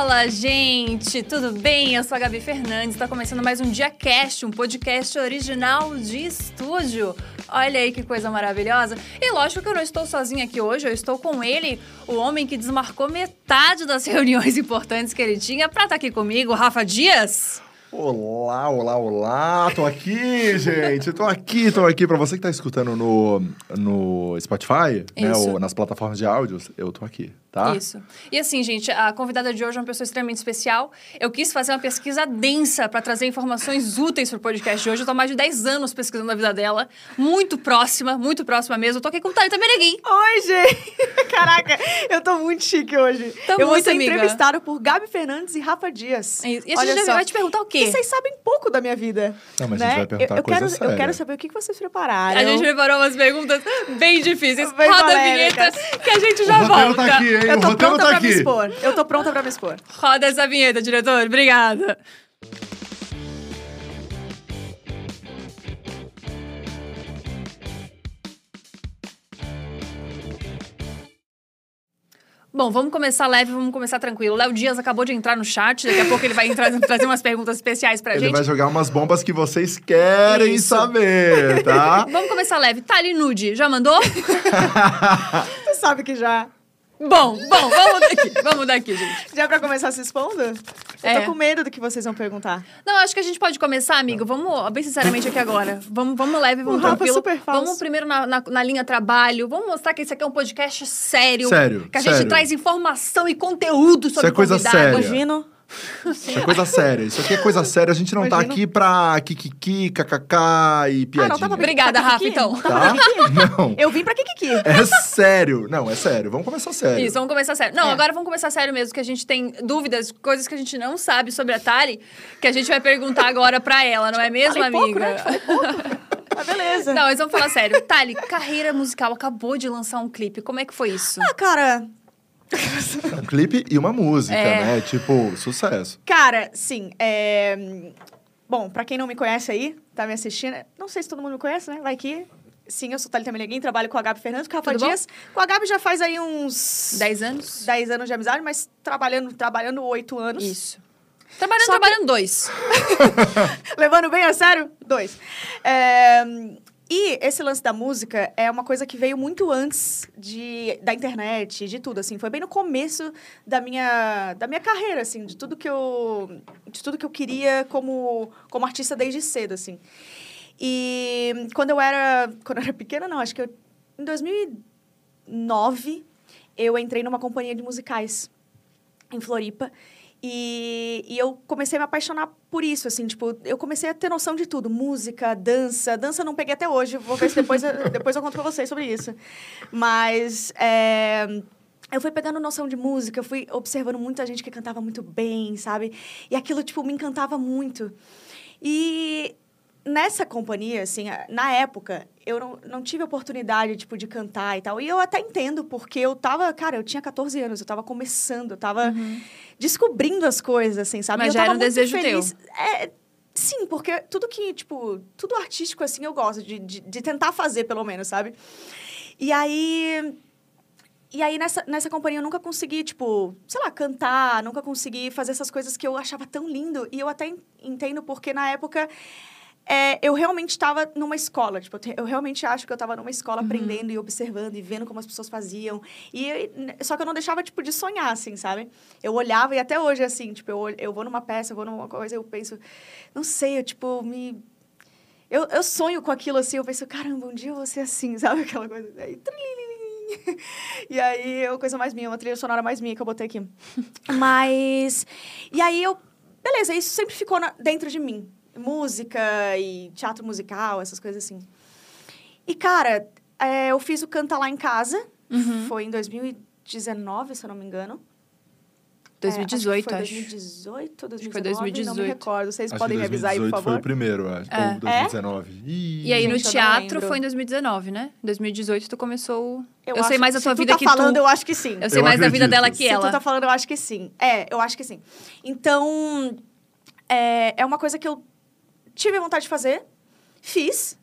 Fala, gente! Tudo bem? Eu sou a Gabi Fernandes. Está começando mais um Dia Cast, um podcast original de estúdio. Olha aí que coisa maravilhosa. E lógico que eu não estou sozinha aqui hoje, eu estou com ele, o homem que desmarcou metade das reuniões importantes que ele tinha para estar tá aqui comigo, Rafa Dias. Olá, olá, olá! Tô aqui, gente! Tô aqui, tô aqui. Pra você que tá escutando no, no Spotify, né, ou nas plataformas de áudios, eu tô aqui tá? Isso. E assim, gente, a convidada de hoje é uma pessoa extremamente especial. Eu quis fazer uma pesquisa densa para trazer informações úteis pro podcast de hoje. Eu tô há mais de 10 anos pesquisando a vida dela. Muito próxima, muito próxima mesmo. Eu tô aqui com Thalita Meneguin. Oi, gente! Caraca, eu tô muito chique hoje. Tô eu muito, vou ser amiga. entrevistada por Gabi Fernandes e Rafa Dias. E, e a gente vai te perguntar o quê? E vocês sabem pouco da minha vida. Não, mas né? a gente vai perguntar eu, eu coisa quero, séria. Eu quero saber o que vocês prepararam. A gente preparou umas perguntas bem difíceis. Bem Roda a vinheta que a gente já o volta. Tá aqui, hein? Eu tô o pronta tá pra aqui. me expor. Eu tô pronta pra me expor. Roda essa vinheta, diretor. Obrigada. Bom, vamos começar leve, vamos começar tranquilo. Léo Dias acabou de entrar no chat, daqui a pouco ele vai entrar, trazer umas perguntas especiais pra ele gente. Ele vai jogar umas bombas que vocês querem Isso. saber, tá? vamos começar leve. Tali Nude, já mandou? Você sabe que já. Bom, bom, vamos daqui, vamos daqui, gente. Já pra começar se expondo? Eu é. tô com medo do que vocês vão perguntar. Não, acho que a gente pode começar, amigo. Vamos, bem sinceramente aqui agora. Vamos, vamos leve, vamos o tranquilo. Super falso. Vamos primeiro na, na, na, linha trabalho. Vamos mostrar que esse aqui é um podcast sério. Sério, Que a sério. gente traz informação e conteúdo sobre Isso é coisa convidado. séria. Imagino. Isso é coisa séria. Isso aqui é coisa séria. A gente não Imagino. tá aqui pra kikiki, kkk e piadinha. Ah, não, tava Obrigada, Rafa, então. Tá? Não. Eu vim pra kikiki. É sério. Não, é sério. Vamos começar sério. Isso, vamos começar sério. Não, é. agora vamos começar sério mesmo, que a gente tem dúvidas, coisas que a gente não sabe sobre a Tali, que a gente vai perguntar agora pra ela, não é mesmo, Falei amiga? Pouco, né? Ah, beleza. Não, mas vamos falar sério. Tali, carreira musical, acabou de lançar um clipe. Como é que foi isso? Ah, cara, um clipe e uma música, é. né? Tipo, sucesso. Cara, sim. É... Bom, pra quem não me conhece aí, tá me assistindo, não sei se todo mundo me conhece, né? Vai que. Sim, eu sou Thalita Meneguin, trabalho com a Gabi Fernandes, com a Rafa Dias. Com a Gabi já faz aí uns... Dez anos? Dez anos de amizade, mas trabalhando trabalhando oito anos. Isso. Trabalhando, Só trabalhando que... dois. Levando bem a sério? Dois. É... E esse lance da música é uma coisa que veio muito antes de, da internet, de tudo, assim. Foi bem no começo da minha, da minha carreira, assim. De tudo que eu, de tudo que eu queria como, como artista desde cedo, assim. E quando eu era, quando eu era pequena, não, acho que eu, em 2009, eu entrei numa companhia de musicais em Floripa. E, e eu comecei a me apaixonar por isso, assim, tipo, eu comecei a ter noção de tudo. Música, dança. Dança não peguei até hoje. Vou ver se depois, depois eu conto pra vocês sobre isso. Mas... É, eu fui pegando noção de música, eu fui observando muita gente que cantava muito bem, sabe? E aquilo, tipo, me encantava muito. E nessa companhia, assim, na época, eu não, não tive oportunidade, tipo, de cantar e tal. E eu até entendo, porque eu tava, cara, eu tinha 14 anos, eu tava começando, eu tava uhum. descobrindo as coisas, assim, sabe? Mas já era um desejo feliz. teu. É, sim, porque tudo que, tipo, tudo artístico, assim, eu gosto de, de, de tentar fazer, pelo menos, sabe? E aí... E aí, nessa, nessa companhia, eu nunca consegui, tipo, sei lá, cantar, nunca consegui fazer essas coisas que eu achava tão lindo. E eu até entendo porque, na época, é, eu realmente estava numa escola. Tipo, eu realmente acho que eu estava numa escola uhum. aprendendo e observando e vendo como as pessoas faziam. E só que eu não deixava, tipo, de sonhar, assim, sabe? Eu olhava e até hoje, assim, tipo, eu, eu vou numa peça, eu vou numa coisa, eu penso... Não sei, eu, tipo, me... Eu, eu sonho com aquilo, assim, eu penso, caramba, um dia eu vou ser assim, sabe? Aquela coisa... Aí, e aí, é uma coisa mais minha, uma trilha sonora mais minha que eu botei aqui. Mas... E aí, eu... Beleza, isso sempre ficou na, dentro de mim, música e teatro musical, essas coisas assim. E, cara, é, eu fiz o Canta Lá em Casa. Uhum. Foi em 2019, se eu não me engano. 2018, é, acho. Foi 2018 ou 2019? Acho que foi 2018. Não me recordo. Vocês acho podem me avisar aí, por favor? foi o primeiro, acho. É. Ou 2019. É? E aí, no teatro, foi em 2019, né? 2018, tu começou... Eu, eu sei mais da tua vida tá que falando, tu... eu acho que sim. Eu sei eu mais acredito. da vida dela que se ela. Se tu tá falando, eu acho que sim. É, eu acho que sim. Então, é, é uma coisa que eu tive vontade de fazer, fiz,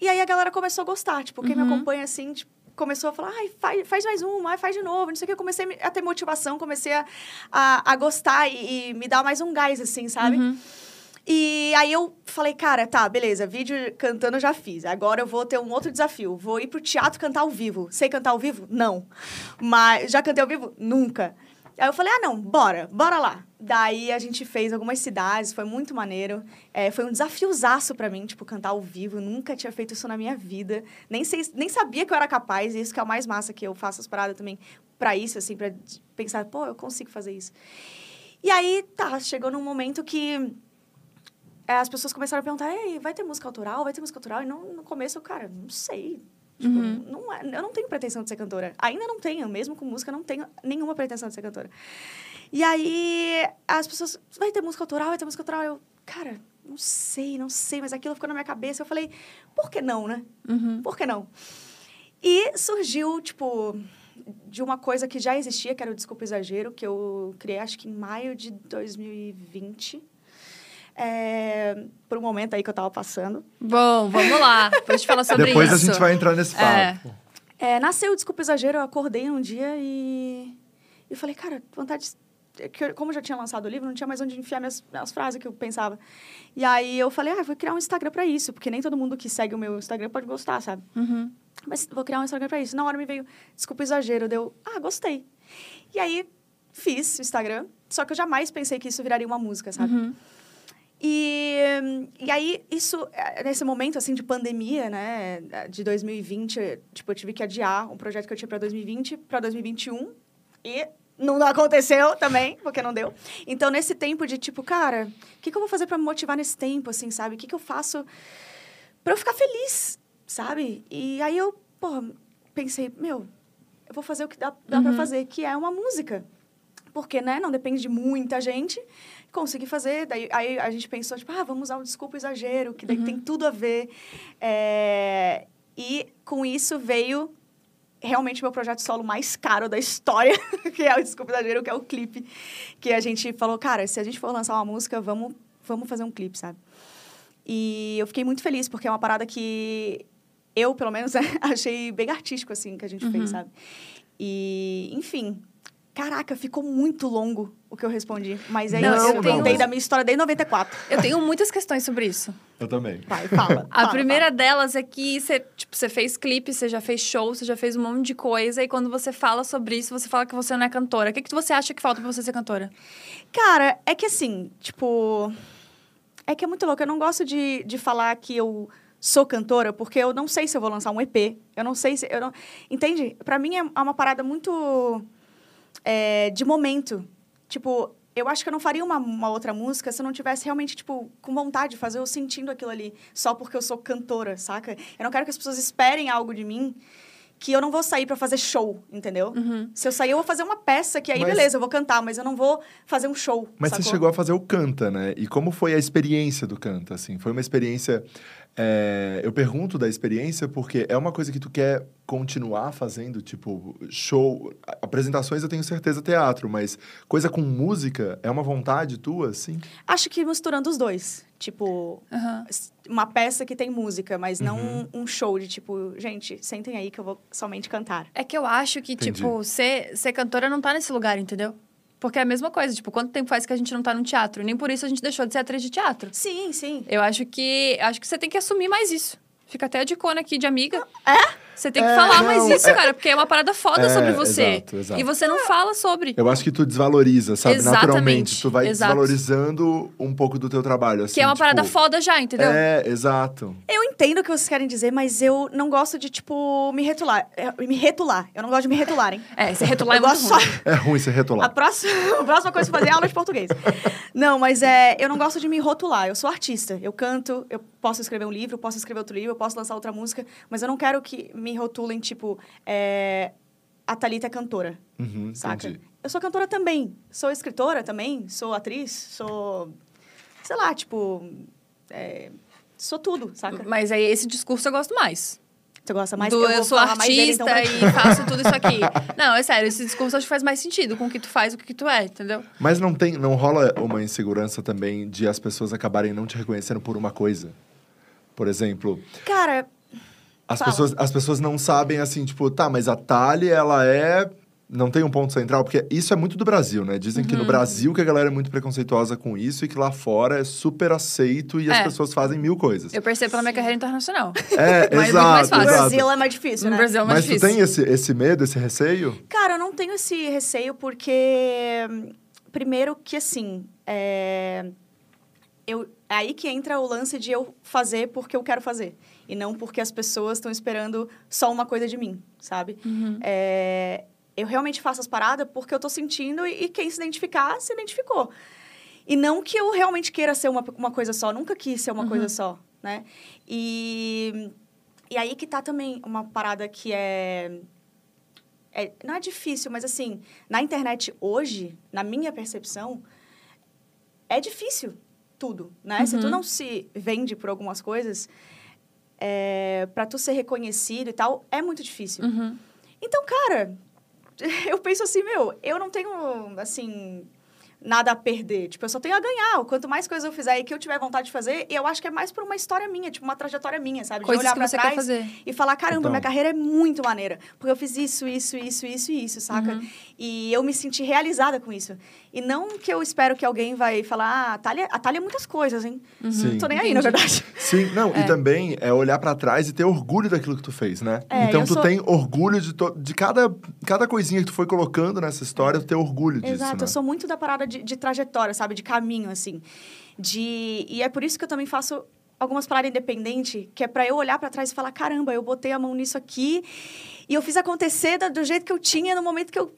e aí a galera começou a gostar. Tipo, quem uhum. me acompanha, assim, tipo, começou a falar, ai, faz, faz mais uma, ai, faz de novo, não sei o que. Eu comecei a ter motivação, comecei a, a, a gostar e, e, me dar mais um gás, assim, sabe? Uhum. E aí eu falei, cara, tá, beleza, vídeo cantando eu já fiz. Agora eu vou ter um outro desafio. Vou ir pro teatro cantar ao vivo. Sei cantar ao vivo? Não. Mas já cantei ao vivo? Nunca. Aí eu falei, ah, não, bora, bora lá. Daí a gente fez algumas cidades, foi muito maneiro. É, foi um desafiozaço para mim, tipo, cantar ao vivo. Eu nunca tinha feito isso na minha vida. Nem, sei, nem sabia que eu era capaz, e isso que é o mais massa, que eu faço as paradas também para isso, assim, pra pensar, pô, eu consigo fazer isso. E aí, tá, chegou num momento que é, as pessoas começaram a perguntar, Ei, vai ter música autoral? Vai ter música autoral? E não, no começo, eu, cara, não sei. Tipo, uhum. não é, eu não tenho pretensão de ser cantora. Ainda não tenho, mesmo com música, não tenho nenhuma pretensão de ser cantora. E aí, as pessoas, vai ter música autoral, vai ter música autoral. Eu, cara, não sei, não sei, mas aquilo ficou na minha cabeça. Eu falei, por que não, né? Uhum. Por que não? E surgiu, tipo, de uma coisa que já existia, que era o Desculpa Exagero, que eu criei, acho que em maio de 2020 é, por um momento aí que eu tava passando. Bom, vamos lá. Depois te falar sobre Depois isso. Depois a gente vai entrar nesse é. papo. É. é, nasceu, desculpa o exagero, eu acordei um dia e... Eu falei, cara, vontade de... Como eu já tinha lançado o livro, não tinha mais onde enfiar minhas, minhas frases que eu pensava. E aí eu falei, ah, vou criar um Instagram para isso, porque nem todo mundo que segue o meu Instagram pode gostar, sabe? Uhum. Mas vou criar um Instagram para isso. Na hora me veio, desculpa o exagero, deu, ah, gostei. E aí fiz o Instagram, só que eu jamais pensei que isso viraria uma música, sabe? Uhum. E, e aí, isso, nesse momento, assim, de pandemia, né, de 2020, tipo, eu tive que adiar um projeto que eu tinha para 2020 para 2021 e não aconteceu também, porque não deu. Então, nesse tempo de, tipo, cara, o que, que eu vou fazer para me motivar nesse tempo, assim, sabe? O que, que eu faço para eu ficar feliz, sabe? E aí eu, pô, pensei, meu, eu vou fazer o que dá, dá uhum. para fazer, que é uma música. Porque, né, não depende de muita gente consegui fazer. Daí aí a gente pensou, tipo, ah, vamos usar um desculpa exagero, que daí uhum. tem tudo a ver. É... E com isso veio realmente meu projeto solo mais caro da história, que é o Desculpa Exagero, que é o clipe. Que a gente falou, cara, se a gente for lançar uma música, vamos, vamos fazer um clipe, sabe? E eu fiquei muito feliz, porque é uma parada que eu, pelo menos, achei bem artístico, assim, que a gente uhum. fez, sabe? E, enfim, Caraca, ficou muito longo o que eu respondi. Mas é não, isso. Eu tenho... contei da minha história desde 94. Eu tenho muitas questões sobre isso. Eu também. Vai, fala. A fala, primeira fala. delas é que você, tipo, fez clipe, você já fez show, você já fez um monte de coisa. E quando você fala sobre isso, você fala que você não é cantora. O que, que você acha que falta pra você ser cantora? Cara, é que assim, tipo... É que é muito louco. Eu não gosto de, de falar que eu sou cantora, porque eu não sei se eu vou lançar um EP. Eu não sei se... Eu não... Entende? Pra mim é uma parada muito é, de momento. Tipo, eu acho que eu não faria uma, uma, outra música se eu não tivesse realmente, tipo, com vontade de fazer ou sentindo aquilo ali, só porque eu sou cantora, saca? Eu não quero que as pessoas esperem algo de mim que eu não vou sair para fazer show, entendeu? Uhum. Se eu sair, eu vou fazer uma peça que aí, mas... beleza, eu vou cantar, mas eu não vou fazer um show. Mas sacou? você chegou a fazer o Canta, né? E como foi a experiência do Canta, assim? Foi uma experiência é, eu pergunto da experiência porque é uma coisa que tu quer continuar fazendo, tipo, show, apresentações eu tenho certeza teatro, mas coisa com música é uma vontade tua, assim? Acho que misturando os dois. Tipo, uhum. Uma peça que tem música, mas não uhum. um, show de tipo, gente, sentem aí que eu vou somente cantar. É que eu acho que, Entendi. tipo, ser, ser cantora não tá nesse lugar, entendeu? Porque é a mesma coisa, tipo, quanto tempo faz que a gente não tá no teatro? Nem por isso a gente deixou de ser atriz de teatro. Sim, sim. Eu acho que acho que você tem que assumir mais isso. Fica até a dicona aqui de amiga. É? Você tem que é, falar não, mais isso, é, cara, porque é uma parada foda é, sobre você. Exato, exato. E você não fala sobre. Eu acho que tu desvaloriza, sabe? Exatamente, Naturalmente. Tu vai exato. desvalorizando um pouco do teu trabalho. Assim, que é uma tipo, parada foda já, entendeu? É, exato. Eu entendo o que vocês querem dizer, mas eu não gosto de, tipo, me retular. É, me retular. Eu não gosto de me retularem. É, se retular é muito ruim. Só... É ruim se retular. A próxima, a próxima coisa que fazer é aula de português. não, mas é, eu não gosto de me rotular. Eu sou artista. Eu canto, eu posso escrever um livro, posso escrever outro livro, eu posso lançar outra música, mas eu não quero que me rotulem, tipo, é, a Thalita é cantora, uhum, saca? Entendi. Eu sou cantora também, sou escritora também, sou atriz, sou, sei lá, tipo, é, sou tudo, saca? Mas aí esse discurso eu gosto mais. Você gosta mais do eu, eu sou artista dele, então, pra... e faço tudo isso aqui. Não, é sério, esse discurso acho que faz mais sentido com o que tu faz, o que tu é, entendeu? Mas não tem, não rola uma insegurança também de as pessoas acabarem não te reconhecendo por uma coisa? Por exemplo. Cara. As Fala. pessoas, as pessoas não sabem assim, tipo, tá, mas a Thalie, ela é. Não tem um ponto central, porque isso é muito do Brasil, né? Dizem Uhum. que no Brasil que a galera é muito preconceituosa com isso e que lá fora é super aceito e as É. pessoas fazem mil coisas. Eu percebo pela minha carreira internacional. É, Mas é muito mais exato, fácil. No. Brasil é mais difícil, No né? Brasil é mais Mas tu difícil. tem esse, esse medo, esse receio? Cara, eu não tenho esse receio porque, primeiro que assim, é... Eu, é aí que entra o lance de eu fazer porque eu quero fazer. E não porque as pessoas estão esperando só uma coisa de mim, sabe? Uhum. É, eu realmente faço as paradas porque eu tô sentindo e, e quem se identificar, se identificou. E não que eu realmente queira ser uma, uma coisa só, nunca quis ser uma coisa só, né? E, e aí que tá também uma parada que é, é. Não é difícil, mas assim, na internet hoje, na minha percepção, é difícil tudo, né? Se tu Uhum. não se vende por algumas coisas, é, para tu ser reconhecido e tal, é muito difícil. Uhum. Então, cara, eu penso assim, meu, eu não tenho, assim, nada a perder. Tipo, eu só tenho a ganhar. Quanto mais coisas eu fizer e que eu tiver vontade de fazer, eu acho que é mais por uma história minha, tipo, uma trajetória minha, sabe? Coisas de olhar que pra você trás quer fazer. e falar, caramba, Então. minha carreira é muito maneira. Porque eu fiz isso, isso, isso, isso e isso, saca? Uhum. E eu me senti realizada com isso. E não que eu espero que alguém vai falar, ah, a Thalia, a Thalia é muitas coisas, hein? Sim. Não tô nem aí, na verdade. Sim, não, e também é olhar pra trás e ter orgulho daquilo que tu fez, né? É, então tu sou- tem orgulho de, to- de cada, cada coisinha que tu foi colocando nessa história, tu ter orgulho disso, Exato, né? eu sou muito da parada de, de trajetória, sabe? De caminho, assim. De... E é por isso que eu também faço algumas paradas independentes, que é pra eu olhar pra trás e falar, caramba, eu botei a mão nisso aqui e eu fiz acontecer do jeito que eu tinha no momento que eu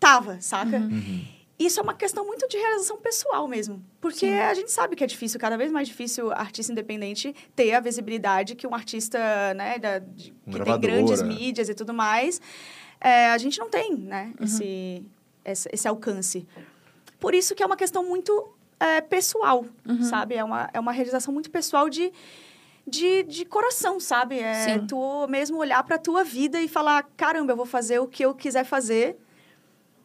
tava, saca? Uhum. Isso é uma questão muito de realização pessoal mesmo. Porque Sim. a gente sabe que é difícil, cada vez mais difícil artista independente ter a visibilidade que um artista, né, da, de- Um que tem grandes mídias e tudo mais. é, a gente não tem, né, esse, esse, esse alcance. Por isso que é uma questão muito é, pessoal, sabe? É uma, é uma realização muito pessoal de, de, de coração, sabe? É Sim. tu mesmo olhar pra tua vida e falar, caramba, eu vou fazer o que eu quiser fazer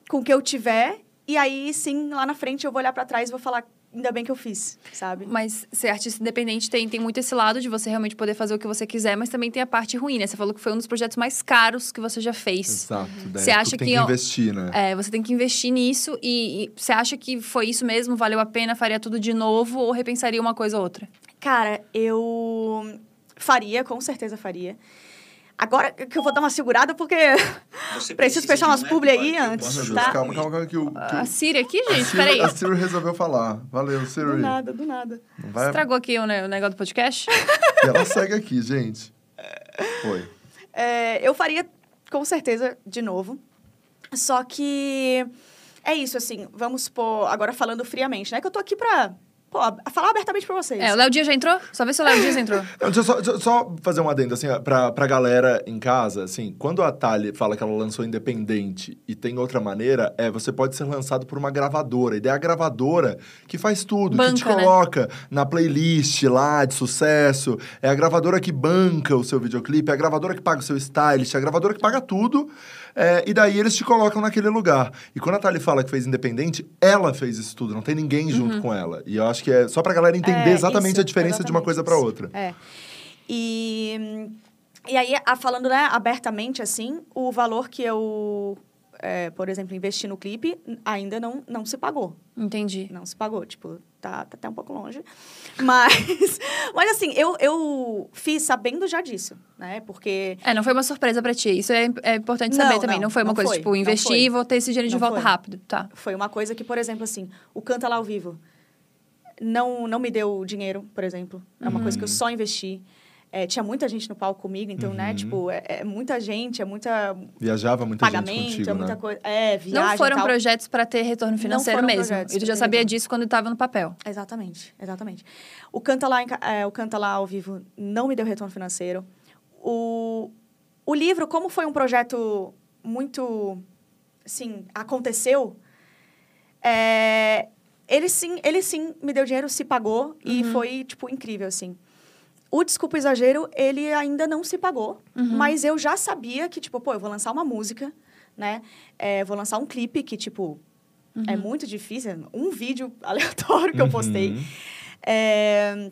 com o que eu tiver. E aí, sim, lá na frente eu vou olhar pra trás e vou falar, ainda bem que eu fiz, sabe? Mas ser artista independente tem, tem muito esse lado de você realmente poder fazer o que você quiser, mas também tem a parte ruim, né? Você falou que foi um dos projetos mais caros que você já fez. Exato. daí Você tu acha tem que que investir, né? É, você tem que investir nisso e, e você acha que foi isso mesmo? Valeu a pena? Faria tudo de novo ou repensaria uma coisa ou outra? Cara, eu faria, com certeza faria. Agora que eu vou dar uma segurada, porque Você preciso fechar umas um publi aí antes, Deus, tá? calma, calma, calma, que o... que A Siri aqui, gente, peraí. A Ciro resolveu falar. Valeu, Ciro. do nada, do nada. Vai... Estragou aqui o, o negócio do podcast? E ela segue aqui, gente. Foi. É, eu faria, com certeza, de novo. Só que é isso, assim, vamos supor, agora falando friamente, né? Que eu tô aqui pra pô, falar abertamente pra vocês. É, o Léo Dias já entrou? Só vê se o Léo Dias entrou. Não, Deixa eu só, deixa só fazer um adendo, assim, ó, pra, pra galera em casa, assim, quando a Thalie fala que ela lançou independente e tem outra maneira, é, você pode ser lançado por uma gravadora. E daí é a gravadora que faz tudo, que te Banca, né? coloca na playlist lá de sucesso, é a gravadora que banca o seu videoclipe, é a gravadora que paga o seu stylist, é a gravadora que paga tudo, é, e daí eles te colocam naquele lugar. E quando a Thalie fala que fez independente, ela fez isso tudo, não tem ninguém junto com ela. E eu acho que é só pra galera entender É, exatamente isso, a diferença de uma exatamente coisa pra isso. outra. É. E, e aí, a- falando né, abertamente, assim, o valor que eu, é, por exemplo, investi no clipe ainda não, não se pagou. Entendi. Não se pagou, tipo, tá, tá até um pouco longe. Mas, mas assim, eu, eu fiz sabendo já disso, né? Porque É, não foi uma surpresa pra ti. Isso é, é importante Não, saber também. não, Não foi uma não coisa, foi, tipo, investir e vou ter esse dinheiro de volta foi. rápido. Tá. foi uma coisa que, por exemplo, assim, o Canta Lá ao Vivo não, não me deu dinheiro, por exemplo. É uma coisa que eu só investi. É, tinha muita gente no palco comigo, então, né, Uhum. tipo, é, é muita gente, é muita Viajava muita gente pagamento, contigo, é muita né? coisa. É, viagem Não foram tal. projetos pra ter retorno financeiro foram mesmo. projetos E tu já sabia retorno. disso quando estava no papel. Exatamente, exatamente. O Canta Lá, é, o Canta Lá ao vivo não me deu retorno financeiro. O, o livro, como foi um projeto muito, assim, aconteceu, é, ele sim, ele sim me deu dinheiro, se pagou e foi, tipo, incrível, assim. O Desculpa Exagero, ele ainda não se pagou, mas eu já sabia que, tipo, pô, eu vou lançar uma música, né? É, vou lançar um clipe que, tipo, é muito difícil. é Um vídeo aleatório que eu postei. Uhum. É,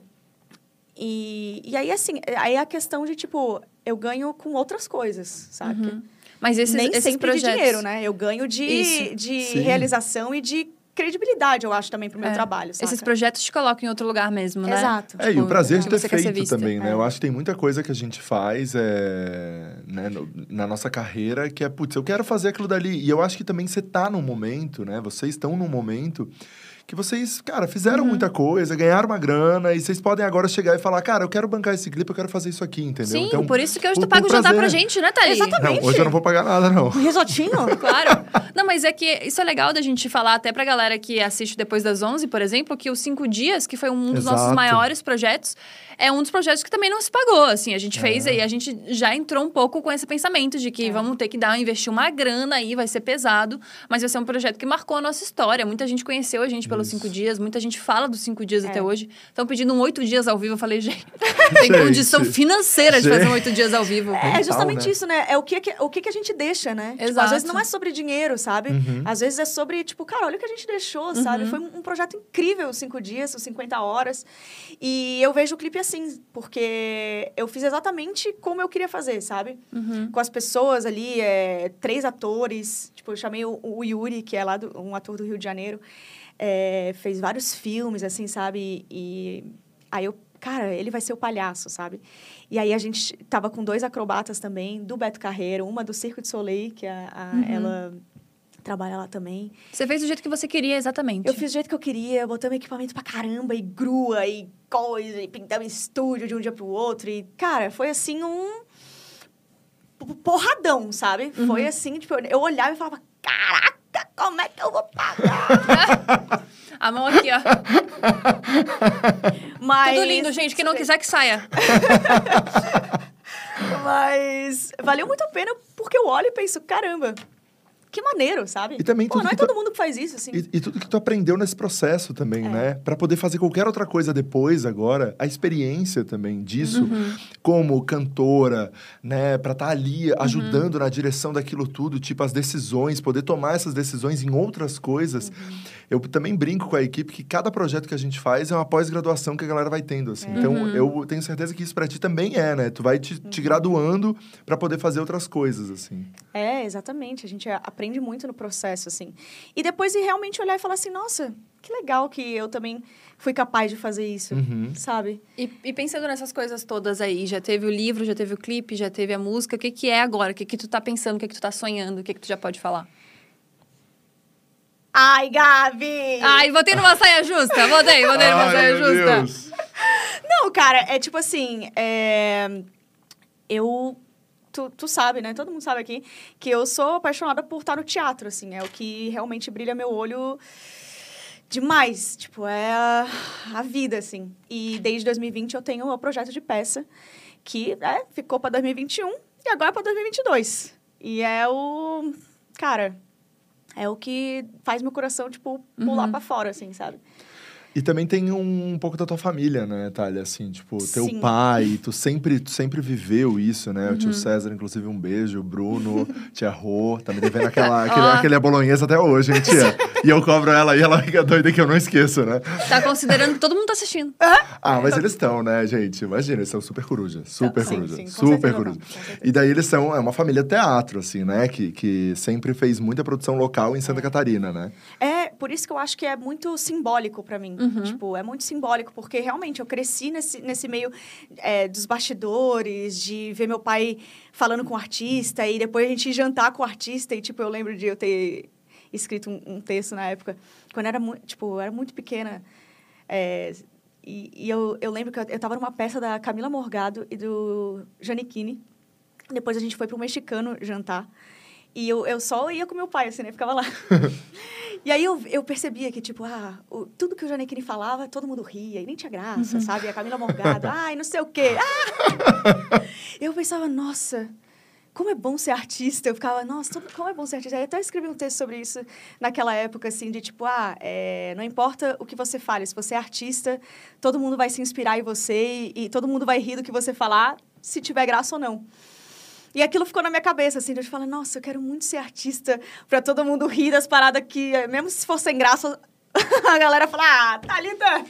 e, e aí, assim, aí é a questão de, tipo, eu ganho com outras coisas, sabe? Uhum. Mas esses, Nem esses sempre projetos... de dinheiro, né? Eu ganho de, Isso. de Sim. realização e de credibilidade, eu acho, também pro meu É. trabalho, saca? Esses projetos te colocam em outro lugar mesmo, né? Exato. É, e o prazer de que ter feito também, né? É. Eu acho que tem muita coisa que a gente faz é, né, no- na nossa carreira que é, putz, eu quero fazer aquilo dali. E eu acho que também você tá num momento, né? Vocês estão num momento que vocês, cara, fizeram Uhum. muita coisa, ganharam uma grana, e vocês podem agora chegar e falar, cara, eu quero bancar esse clipe, eu quero fazer isso aqui, entendeu? Sim, então, por isso que hoje por- tu paga o jantar pra gente, né, Thalie? Exatamente. Não, hoje eu não vou pagar nada, não. Um risotinho? Claro. Não, mas é que isso é legal da gente falar até pra galera que assiste depois das 11, por exemplo, que os Cinco Dias, que foi um dos nossos Exato. maiores projetos, é um dos projetos que também não se pagou, assim. A gente É. fez aí, a gente já entrou um pouco com esse pensamento de que É. vamos ter que dar, investir uma grana aí, vai ser pesado, mas vai ser um projeto que marcou a nossa história. Muita gente conheceu a gente pelos Isso. Cinco Dias, muita gente fala dos Cinco Dias É. até hoje. Estão pedindo um oito dias ao vivo, eu falei, gente, tem Gente. condição financeira de fazer um oito dias ao vivo. É Mental, justamente né? isso, né? É o que, que- o que, que a gente deixa, né? Tipo, Exato. às vezes não é sobre dinheiro, sabe? Uhum. Às vezes é sobre, tipo, cara, olha o que a gente deixou, sabe? Foi um um projeto incrível, os cinco dias, os 50 horas. E eu vejo o clipe assim, porque eu fiz exatamente como eu queria fazer, sabe? Uhum. Com as pessoas ali, é, três atores. Tipo, eu chamei o, o Yuri, que é lá do- um ator do Rio de Janeiro. É, fez vários filmes, assim, sabe? E aí eu, cara, ele vai ser o palhaço, sabe? E aí a gente tava com dois acrobatas também, do Beto Carreiro, uma do Circo de Soleil, que a, a- Uhum. ela trabalha lá também. Você fez do jeito que você queria, exatamente. Eu fiz do jeito que eu queria, botamos equipamento pra caramba, e grua, e coisa, e pintamos estúdio de um dia pro outro. E, cara, foi assim um porradão, sabe? Uhum. Foi assim, tipo, eu- eu olhava e falava, caraca, como é que eu vou pagar? A mão aqui, ó. Mas, Tudo lindo, gente. Quem não quiser que saia. Mas valeu muito a pena, porque eu olho e penso, caramba, que maneiro, sabe? E também Pô, não é que tu- todo mundo que faz isso, assim. E, e tudo que tu aprendeu nesse processo também, É. né? Pra poder fazer qualquer outra coisa depois, agora, a experiência também disso, Uhum. como cantora, né? Pra estar ali Uhum. ajudando na direção daquilo tudo, tipo as decisões, poder tomar essas decisões em outras coisas. Uhum. Eu também brinco com a equipe que cada projeto que a gente faz é uma pós-graduação que a galera vai tendo, assim. É. Então, Uhum. eu tenho certeza que isso pra ti também é, né? Tu vai te, te graduando pra poder fazer outras coisas, assim. É, exatamente. A gente aprende muito no processo, assim. E depois de realmente olhar e falar assim, nossa, que legal que eu também fui capaz de fazer isso, Uhum. sabe? E, e pensando nessas coisas todas aí, já teve o livro, já teve o clipe, já teve a música. O que, que é agora? O que, que tu tá pensando? O que, que tu tá sonhando? O que, que tu já pode falar? Ai, Gabi! Ai, botei numa saia justa. Botei, botei numa Ai, saia meu justa. Deus. Não, cara, é tipo assim, é... eu... Tu, tu sabe, né? Todo mundo sabe aqui que eu sou apaixonada por estar no teatro, assim. É o que realmente brilha meu olho demais. Tipo, é a, a vida, assim. E desde 2020 eu tenho o projeto de peça que é, ficou para 2021 e agora para 2022. E é o... Cara, é o que faz meu coração, tipo, pular Uhum. pra fora, assim, sabe? E também tem um, pouco da tua família, né, Thalia? Assim, tipo, teu Sim. pai, tu sempre, tu sempre viveu isso, né? O Uhum. tio César, inclusive, um beijo. O Bruno, tia Rô, tá me devendo aquela, aquele, aquele bolonhesa até hoje, hein, tia? e eu cobro ela e ela fica doida que eu não esqueço, né? Tá considerando que todo mundo tá assistindo. Ah, mas eles estão, né, gente? Imagina, eles são super coruja. Super Sim, coruja. sim, com super coruja. E daí eles são, é uma família teatro, assim, né? Que, que sempre fez muita produção local em Santa Catarina, né? É, por isso que eu acho que é muito simbólico pra mim. Uhum. Tipo, é muito simbólico, porque realmente eu cresci nesse, nesse meio é, dos bastidores, de ver meu pai falando com o artista, e depois a gente jantar com o artista, e tipo, eu lembro de eu ter escrito um, um texto na época, quando eu era muito, tipo, eu era muito pequena. é, e e eu, eu lembro que eu, eu tava numa peça da Camila Morgado e do Giannichini. Depois a gente foi pro mexicano jantar. E eu, eu só ia com meu pai, assim, né? Ficava lá. e aí eu, eu percebia que, tipo, ah, o- tudo que o Janequine falava, todo mundo ria, e nem tinha graça, sabe? E a Camila Morgado, ai, não sei o quê. Ah! eu pensava, nossa, como é bom ser artista. Eu ficava, nossa, como é bom ser artista. Eu até escrevi um texto sobre isso naquela época, assim, de tipo, ah, é, não importa o que você fale, se você é artista, todo mundo vai se inspirar em você e, e todo mundo vai rir do que você falar, se tiver graça ou não. E aquilo ficou na minha cabeça, assim, eu falar, nossa, eu quero muito ser artista pra todo mundo rir das paradas que, eh, mesmo se for sem graça, a galera fala, ah, Thalita,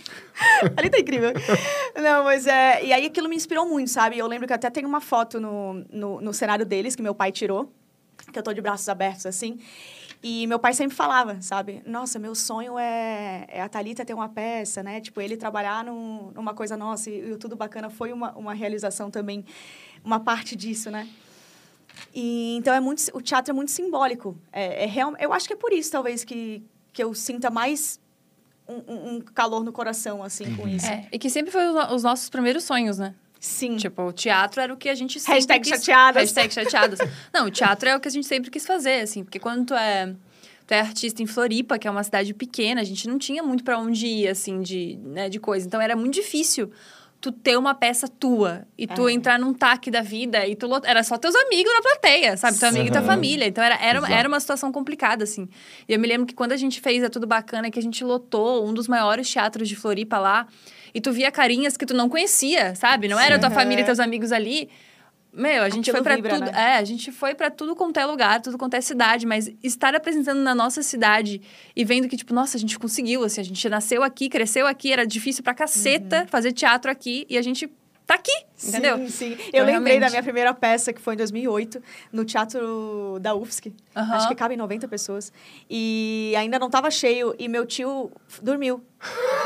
Thalita é incrível. Não, mas é... E aí aquilo me inspirou muito, sabe? Eu lembro que até tem uma foto no, no, no cenário deles, que meu pai tirou, que eu tô de braços abertos, assim. E meu pai sempre falava, sabe? Nossa, meu sonho é, é a Thalita ter uma peça, né? Tipo, ele trabalhar num, numa coisa nossa e, e Tudo Bacana foi uma, uma realização também, uma parte disso, né? E, então, é muito, o teatro é muito simbólico. É, é real, eu acho que é por isso, talvez, que, que eu sinta mais um, um calor no coração, assim, com isso. É, e que sempre foi os, os nossos primeiros sonhos, né? Sim. Tipo, o teatro era o que a gente sempre Hashtag quis... chateadas. Hashtag chateadas. Não, o teatro é o que a gente sempre quis fazer, assim. Porque quando tu é, tu é artista em Floripa, que é uma cidade pequena, a gente não tinha muito para onde ir, assim, de, né, de coisa. Então, era muito difícil tu ter uma peça tua e tu É. entrar num taque da vida e tu lot- era só teus amigos na plateia, sabe? Teu amigo e tua família. Então era, era, Exato. era uma situação complicada, assim. E eu me lembro que quando a gente fez É Tudo Bacana, que a gente lotou um dos maiores teatros de Floripa lá, e tu via carinhas que tu não conhecia, sabe? Não era tua família e teus amigos ali. Meu, a gente Aquilo foi pra vibra, tudo. né? É, a gente foi pra tudo quanto é lugar, tudo quanto é cidade, mas estar apresentando na nossa cidade e vendo que, tipo, nossa, a gente conseguiu, assim, a gente nasceu aqui, cresceu aqui, era difícil pra caceta fazer teatro aqui e a gente tá aqui, entendeu? Sim, sim. Então, eu lembrei da realmente- minha primeira peça, que foi em 2008, no Teatro da UFSC. Aham. Acho que cabem 90 pessoas. E ainda não tava cheio, e meu tio dormiu.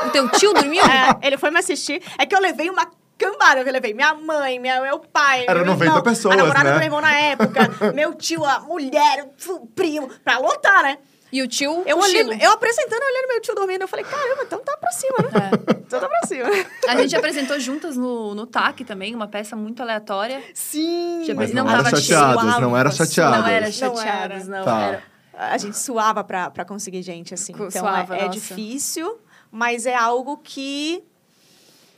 O teu tio dormiu? É, ele foi me assistir. É que eu levei uma cambada. Eu levei minha mãe, minha, meu pai, Era meu 90 irmão, pessoas, a namorada né? do meu irmão na época, meu tio, a mulher, o primo, pra lotar, né? E o tio Eu, olhei, eu apresentando, olhando meu tio dormindo, eu falei, caramba, então tá pra cima, né? Então tá pra cima. A gente apresentou juntas no, no TAC também, uma peça muito aleatória. Sim. Mas Mas não não, era tava chateadas, suava, não era suava. chateadas. Não era Não chateadas, era. não. Tá. Era. A gente suava pra, pra conseguir gente, assim. Então suava, é, é nossa. difícil, mas é algo que,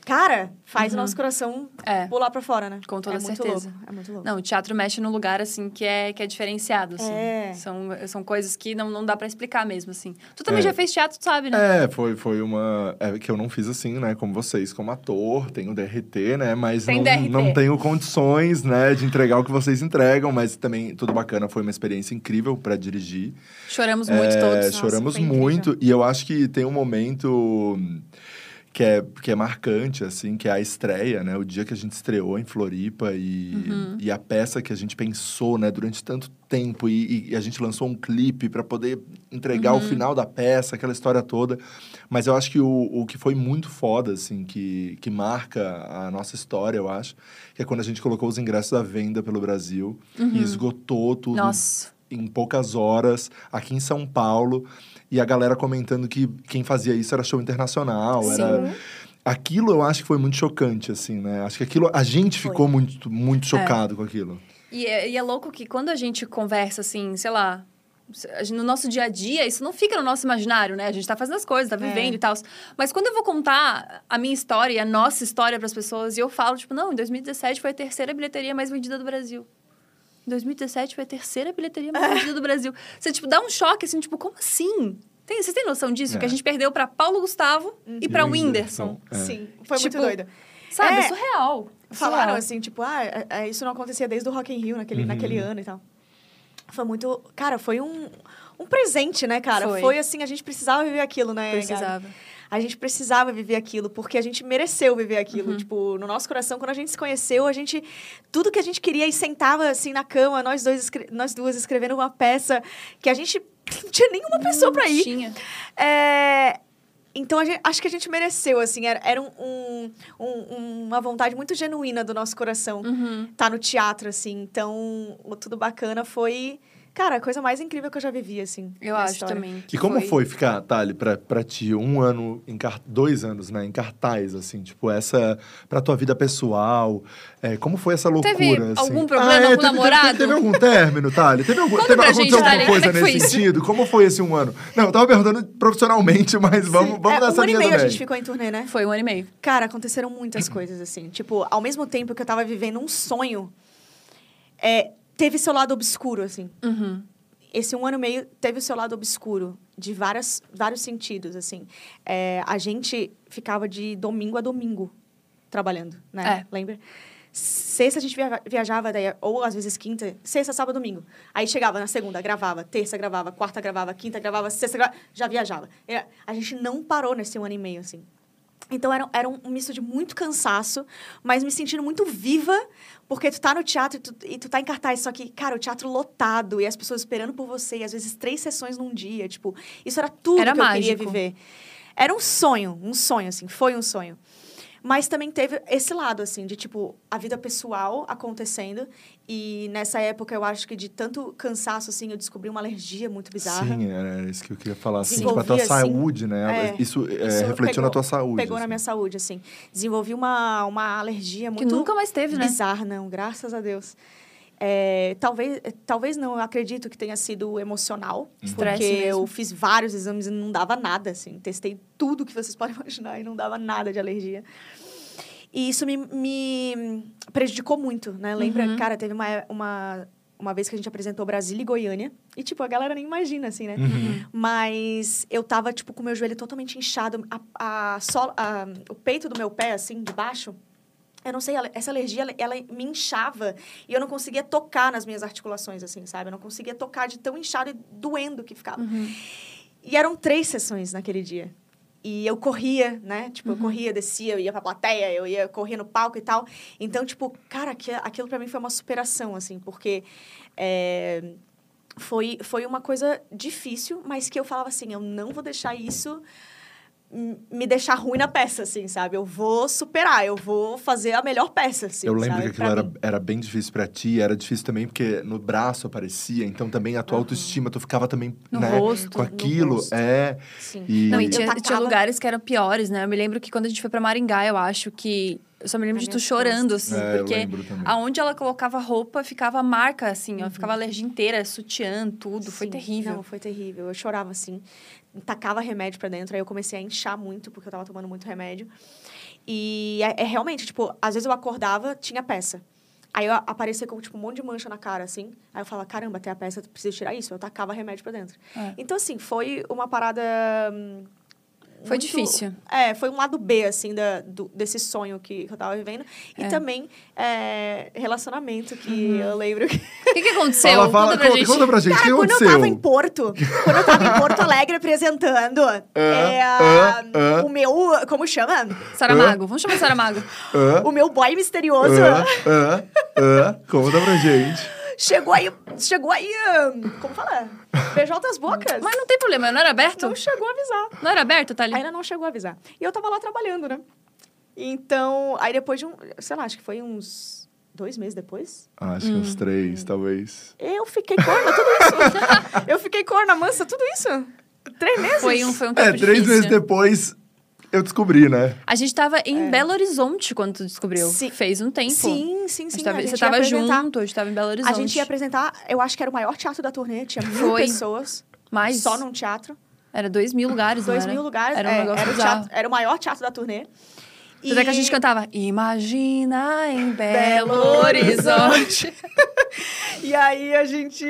cara, faz o nosso coração É. pular pra fora, né? Com toda é muito certeza. Louco, é muito louco. Não, o teatro mexe num lugar, assim, que é, que é diferenciado, assim. É. São, são coisas que não, não dá pra explicar mesmo, assim. Tu também É. já fez teatro, tu sabe, né? É, foi, foi uma. É que eu não fiz assim, né? Como vocês, como ator, tenho DRT, né? Mas Tem não, DRT. não tenho condições, né, de entregar o que vocês entregam, mas também tudo bacana, foi uma experiência incrível pra dirigir. Choramos muito É, todos. Nossa, choramos foi incrível. muito. E eu acho que tem um momento que é, que é marcante, assim, que é a estreia, né? O dia que a gente estreou em Floripa e, Uhum. e a peça que a gente pensou, né? Durante tanto tempo e, e a gente lançou um clipe para poder entregar Uhum. o final da peça, aquela história toda. Mas eu acho que o, o que foi muito foda, assim, que, que marca a nossa história, eu acho, que é quando a gente colocou os ingressos à venda pelo Brasil e esgotou tudo Uhum. Nossa. em poucas horas, aqui em São Paulo, e a galera comentando que quem fazia isso era show internacional, Sim. era... Aquilo eu acho que foi muito chocante, assim, né? Acho que aquilo... A gente Foi. ficou muito, muito chocado com aquilo. E é, e é louco que quando a gente conversa, assim, sei lá, no nosso dia a dia, isso não fica no nosso imaginário, né? A gente tá fazendo as coisas, tá vivendo É. e tal. Mas quando eu vou contar a minha história e a nossa história pras pessoas, e eu falo, tipo, não, em 2017 foi a terceira bilheteria mais vendida do Brasil. Em 2017 foi a terceira bilheteria mais vendida do Brasil. Você, tipo, dá um choque, assim, tipo, como assim? Tem, vocês têm noção disso? É. Que a gente perdeu pra Paulo Gustavo e pra E o Whindersson. É. Sim, foi Tipo, muito doido. Sabe? É, É. surreal. Falaram Surreal. assim, tipo, ah, é- é, isso não acontecia desde o Rock in Rio, naquele, Uhum. naquele ano e tal. Foi muito... Cara, foi um, um presente, né, cara? Foi. assim, a gente precisava viver aquilo, né? Precisava. A gente precisava viver aquilo, porque a gente mereceu viver Uhum. aquilo. Tipo, no nosso coração, quando a gente se conheceu, a gente... Tudo que a gente queria e sentava, assim, na cama, nós, dois, nós duas escrevendo uma peça que a gente não tinha nenhuma pessoa pra ir. Tinha. É, Então, gente- acho que a gente mereceu, assim. Era, era um, um- um- uma vontade muito genuína do nosso coração Uhum. tá no teatro, assim. Então, o Tudo Bacana foi... Cara, a coisa mais incrível que eu já vivi, assim. Eu acho história. também. E como foi, ficar, Thali, pra, pra ti, um ano, em car- dois anos, né, em cartaz, assim, tipo, essa, pra tua vida pessoal, é, como foi essa loucura, Teve assim? algum problema Ah, é, com o teve, namorado? Teve, teve algum término, Thali? Teve algum, teve, aconteceu gente, alguma Thali, coisa é foi nesse isso? sentido? Como foi esse um ano? Não, eu tava perguntando profissionalmente, mas vamos, vamos É, nessa um ano e linha meio a também. gente ficou em turnê, né? Foi um ano e meio. Cara, aconteceram muitas coisas, assim. Tipo, ao mesmo tempo que eu tava vivendo um sonho, é, teve seu lado obscuro, assim. Uhum. Esse um ano e meio teve o seu lado obscuro, de várias, vários sentidos, assim. É, a gente ficava de domingo a domingo trabalhando, né? É. Lembra? Sexta a gente via- viajava, daí, ou às vezes quinta, sexta, sábado, domingo. Aí chegava na segunda, gravava, terça gravava, quarta gravava, quinta gravava, sexta gravava, já viajava. E A gente não parou nesse um ano e meio, assim. Então era, era um misto de muito cansaço, mas me sentindo muito viva, porque tu tá no teatro e tu, e tu tá em cartaz, só que, cara, o teatro lotado e as pessoas esperando por você, e às vezes três sessões num dia, tipo, isso era tudo Era que eu queria mágico. viver. Era um sonho, um sonho, assim, foi um sonho. Mas também teve esse lado, assim, de, tipo, a vida pessoal acontecendo. E nessa época, eu acho que de tanto cansaço, assim, eu descobri uma alergia muito bizarra. Sim, era isso que eu queria falar. Assim, tipo, a tua assim, saúde, né? é, isso, é, isso refletiu pegou- na tua saúde. Pegou na assim. minha saúde, assim. Desenvolvi uma, uma alergia Que muito nunca mais teve, né? bizarra, não, graças a Deus. É, talvez, talvez não, eu acredito que tenha sido emocional, Estresse porque mesmo. eu fiz vários exames e não dava nada, assim. Testei tudo que vocês podem imaginar e não dava nada de alergia. E isso me, me prejudicou muito, né? Lembra, Uhum. cara, teve uma, uma, uma vez que a gente apresentou Brasília e Goiânia. E, tipo, a galera nem imagina, assim, né? Uhum. Mas eu tava, tipo, com o meu joelho totalmente inchado. A, a, sola- a- o peito do meu pé, assim, de baixo, eu não sei, essa alergia, ela, ela me inchava. E eu não conseguia tocar nas minhas articulações, assim, sabe? Eu não conseguia tocar de tão inchado e doendo que ficava. Uhum. E eram três sessões naquele dia. E eu corria, né? Tipo, eu corria, descia, eu ia pra plateia, eu ia correr no palco e tal. Então, tipo, cara, aqui- aquilo pra mim foi uma superação, assim, porque é, foi, foi uma coisa difícil, mas que eu falava assim, eu não vou deixar isso me deixar ruim na peça, assim, sabe? Eu vou superar, eu vou fazer a melhor peça, assim, eu lembro sabe? que aquilo Pra era, mim. era bem difícil pra ti, era difícil também porque no braço aparecia, então também a tua autoestima, tu ficava também, No né, rosto, com no aquilo, rosto. é. Sim. E, Não, e Eu tinha, tacava- tinha lugares que eram piores, né? Eu me lembro que quando a gente foi pra Maringá, eu acho que. Eu só me lembro Nas de tu chorando, assim, É, eu porque lembro também. aonde ela colocava roupa ficava marca, assim, Uhum. ó, ficava alergia inteira, sutiã, tudo. Foi Sim. terrível. Não, foi terrível. Eu chorava assim, tacava remédio pra dentro, aí eu comecei a inchar muito, porque eu tava tomando muito remédio. E é, é realmente, tipo, às vezes eu acordava, tinha peça. Aí eu aparecia com, tipo, um monte de mancha na cara, assim. Aí eu falava, caramba, tem a peça, preciso tirar isso. Eu tacava remédio pra dentro. É. Então, assim, foi uma parada... hum, Foi muito- difícil. É, foi um lado B, assim, da, do- desse sonho que, que eu tava vivendo. E É. também é, relacionamento, que eu lembro. O que, que aconteceu? Fala, fala, conta pra conta, gente. conta pra gente, o que Cara, quando eu aconteceu? tava em Porto, quando eu tava em Porto Alegre apresentando, é, ah, ah. o meu, como chama? Saramago, vamos chamar de Saramago. O meu boy misterioso? Conta pra gente. Chegou aí, chegou aí, hum, como fala? Beijou outras bocas. Mas não tem problema, não era aberto? não chegou a avisar. Não era aberto, tá ali? Ainda não chegou a avisar. E eu tava lá trabalhando, né? Então, aí depois de um, sei lá, acho que foi uns dois meses depois, Ah, acho que uns três, talvez. eu fiquei corna, tudo isso. eu fiquei corna mansa, tudo isso. Três meses. Foi um, foi um tempo É, três difícil. meses depois eu descobri, né? A gente tava em Belo Horizonte quando tu descobriu. É. Sim. Fez um tempo. Sim, sim, sim. tava- você tava apresentar- junto, a gente tava em Belo Horizonte. A gente ia apresentar, eu acho que era o maior teatro da turnê, tinha mil Foi. pessoas. Mais? Só num teatro. Era dois mil lugares, Dois era? mil lugares. Era um é, era, o teatro- era o maior teatro da turnê. Tanto é que a gente cantava Imagina em Belo Horizonte. E aí a gente.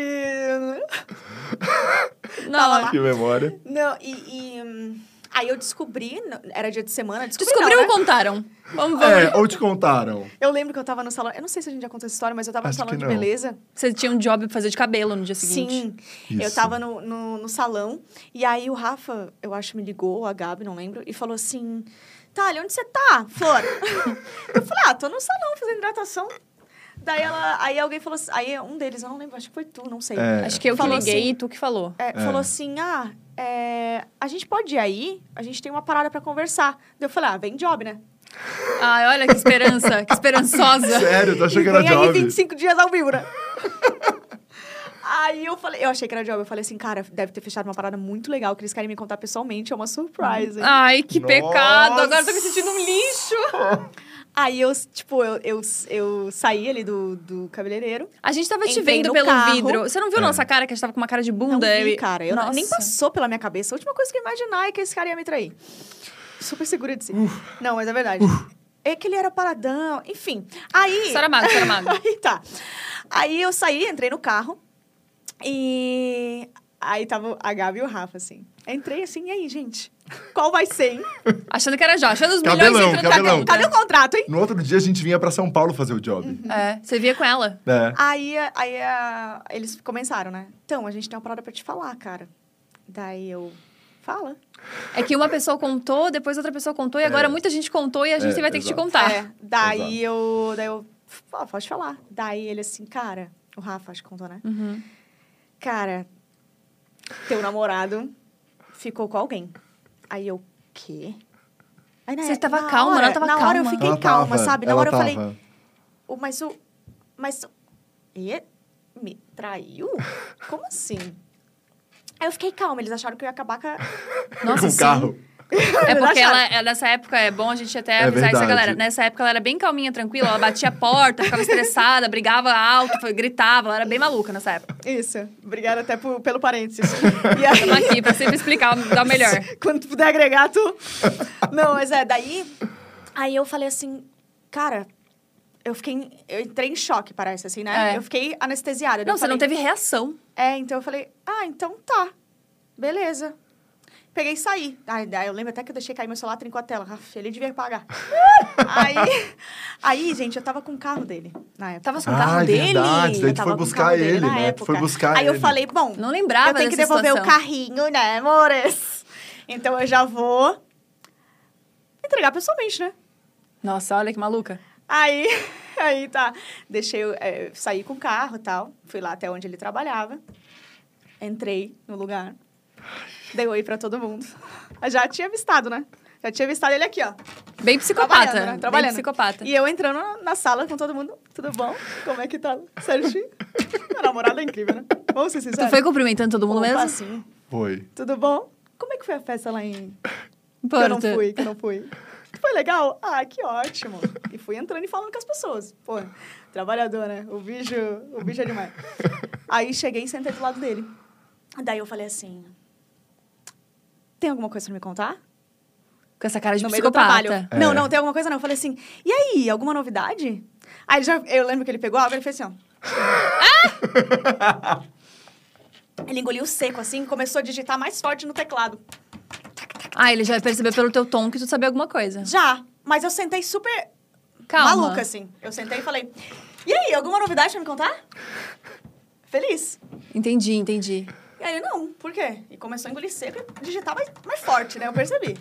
Não, Que memória. Não, e. e, hum, aí eu descobri, era dia de semana, descobri descobriu não, ou né? contaram? Vamos, vamos. É, ou te contaram. Eu lembro que eu tava no salão. Eu não sei se a gente já contou essa história, mas eu tava Acho no salão que de beleza. Você tinha um job pra fazer de cabelo no dia seguinte. Sim. Eu Isso. tava no, no, no salão, e aí o Rafa, eu acho, me ligou, ou a Gabi, não lembro, e falou assim: Thalia, onde você tá, Flor? eu falei: Ah, tô no salão fazendo hidratação. Daí ela, aí alguém falou assim, aí um deles, eu não lembro, acho que foi tu, não sei. É. Acho que eu que Falou liguei assim- e tu que falou. É, É. Falou assim: ah, é, a gente pode ir aí? A gente tem uma parada pra conversar. Daí eu falei: ah, vem job, né? Ai, olha que esperança, que esperançosa. Sério, achou e que era vem aí job? 25 dias ao vivo, né? aí eu falei, eu achei que era job. Eu falei assim, cara, deve ter fechado uma parada muito legal que eles querem me contar pessoalmente. É uma surprise. hein? Ai, que Nossa. pecado. Agora eu tô me sentindo um lixo. Aí eu, tipo, eu, eu, eu saí ali do, do cabeleireiro. A gente tava te vendo pelo carro. vidro. Você não viu É. nossa cara, que a gente tava com uma cara de Não bunda? vi, E- cara. Eu Nossa. nem passou pela minha cabeça. A última coisa que eu ia imaginar é que esse cara ia me trair. Super segura de si. Não, mas é verdade. É que ele era paradão. Enfim. Aí... Saramago, Saramago. Aí tá. Aí eu saí, entrei no carro e aí tava a Gabi e o Rafa, assim. Entrei assim, e aí, gente? Qual vai ser, hein? Achando que era já, achando os Cabelão, milhões entrando cabelão. na Cadê o contrato, hein? No outro dia, a gente vinha pra São Paulo fazer o job. Uhum. É, você via com ela. É. Aí, aí a- eles começaram, né? Então, a gente tem uma parada pra te falar, cara. Daí eu... Fala. É que uma pessoa contou, depois outra pessoa contou, e agora É. muita gente contou e a gente É, vai ter que te exato. contar. É, daí eu... Daí eu... "Ah, pode falar. Daí ele assim, cara... O Rafa, acho que contou, né? Uhum. Cara, teu namorado ficou com alguém. Aí eu, quê? Aí, na Você tava na calma, hora, ela tava Na hora eu calma. fiquei Ela calma, tava, sabe? Na hora eu falei, tava. "O- mas o... Mas... o- E? Me traiu? Como assim? Aí eu fiquei calma, eles acharam que eu ia acabar com a... Nossa, Com o sim. carro. É porque ela, ela- nessa época, é bom a gente até É avisar essa verdade. galera. Nessa época ela era bem calminha, tranquila, ela batia a porta, ficava estressada, brigava alto, gritava, ela era bem maluca nessa época. Isso, obrigada até por- pelo parênteses. E aí... Estamos aqui pra sempre explicar, dar o melhor. Quando tu puder agregar, tu. Não, mas é, daí. Aí eu falei assim, cara, eu fiquei. Eu entrei em choque, parece, assim, né? É. Eu fiquei anestesiada. Não, eu você não falei, teve reação. É, então eu falei, ah, então tá. Beleza. Peguei e saí. Aí, eu lembro até que eu deixei cair meu celular, trincou a tela. Aff, ele devia pagar. aí, aí, gente, eu tava com o carro dele na época. Tava com o Ah, carro é dele. verdade, daí Eu tu foi o buscar ele, né? Tu foi buscar Aí eu ele. falei, bom, Não lembrava eu tenho que devolver o situação. carrinho, né, amores? Então eu já vou entregar pessoalmente, né? Nossa, olha que maluca. Aí, aí tá. Deixei, eu, é, saí com o carro e tal. Fui lá até onde ele trabalhava. Entrei no lugar. Dei oi pra todo mundo. Eu já tinha avistado, né? Já tinha avistado ele aqui, ó. Bem psicopata. Trabalhando, né? Bem Trabalhando. psicopata. E eu entrando na- sala com todo mundo. Tudo bom? Como é que tá? Certinho? Meu namorado é incrível, né? Vamos ser sinceros. Tu foi cumprimentando todo mundo Opa, mesmo? sim. Foi. Tudo bom? Como é que foi a festa lá em... Que eu não Porto. fui, que eu não fui. Foi legal? Ah, que ótimo. E fui entrando e falando com as pessoas. Pô, trabalhador, né? O bicho, o bicho é demais. Aí cheguei e sentei do lado dele. Daí eu falei assim... Tem alguma coisa pra me contar? Com essa cara de no meio do psicopata. trabalho. É. Não, não, tem alguma coisa não. Eu falei assim, e aí, alguma novidade? Aí já, eu lembro que ele pegou a água e ele fez assim, ó. ele engoliu seco, assim, e começou a digitar mais forte no teclado. Ah, ele já percebeu pelo teu tom que tu sabia alguma coisa. Já, mas eu sentei super Calma. maluca, assim. Eu sentei e falei, e aí, alguma novidade pra me contar? Feliz. Entendi, entendi. E aí, ele, não, por quê? E começou a engolir seco e digitar mais, mais forte, né? Eu percebi.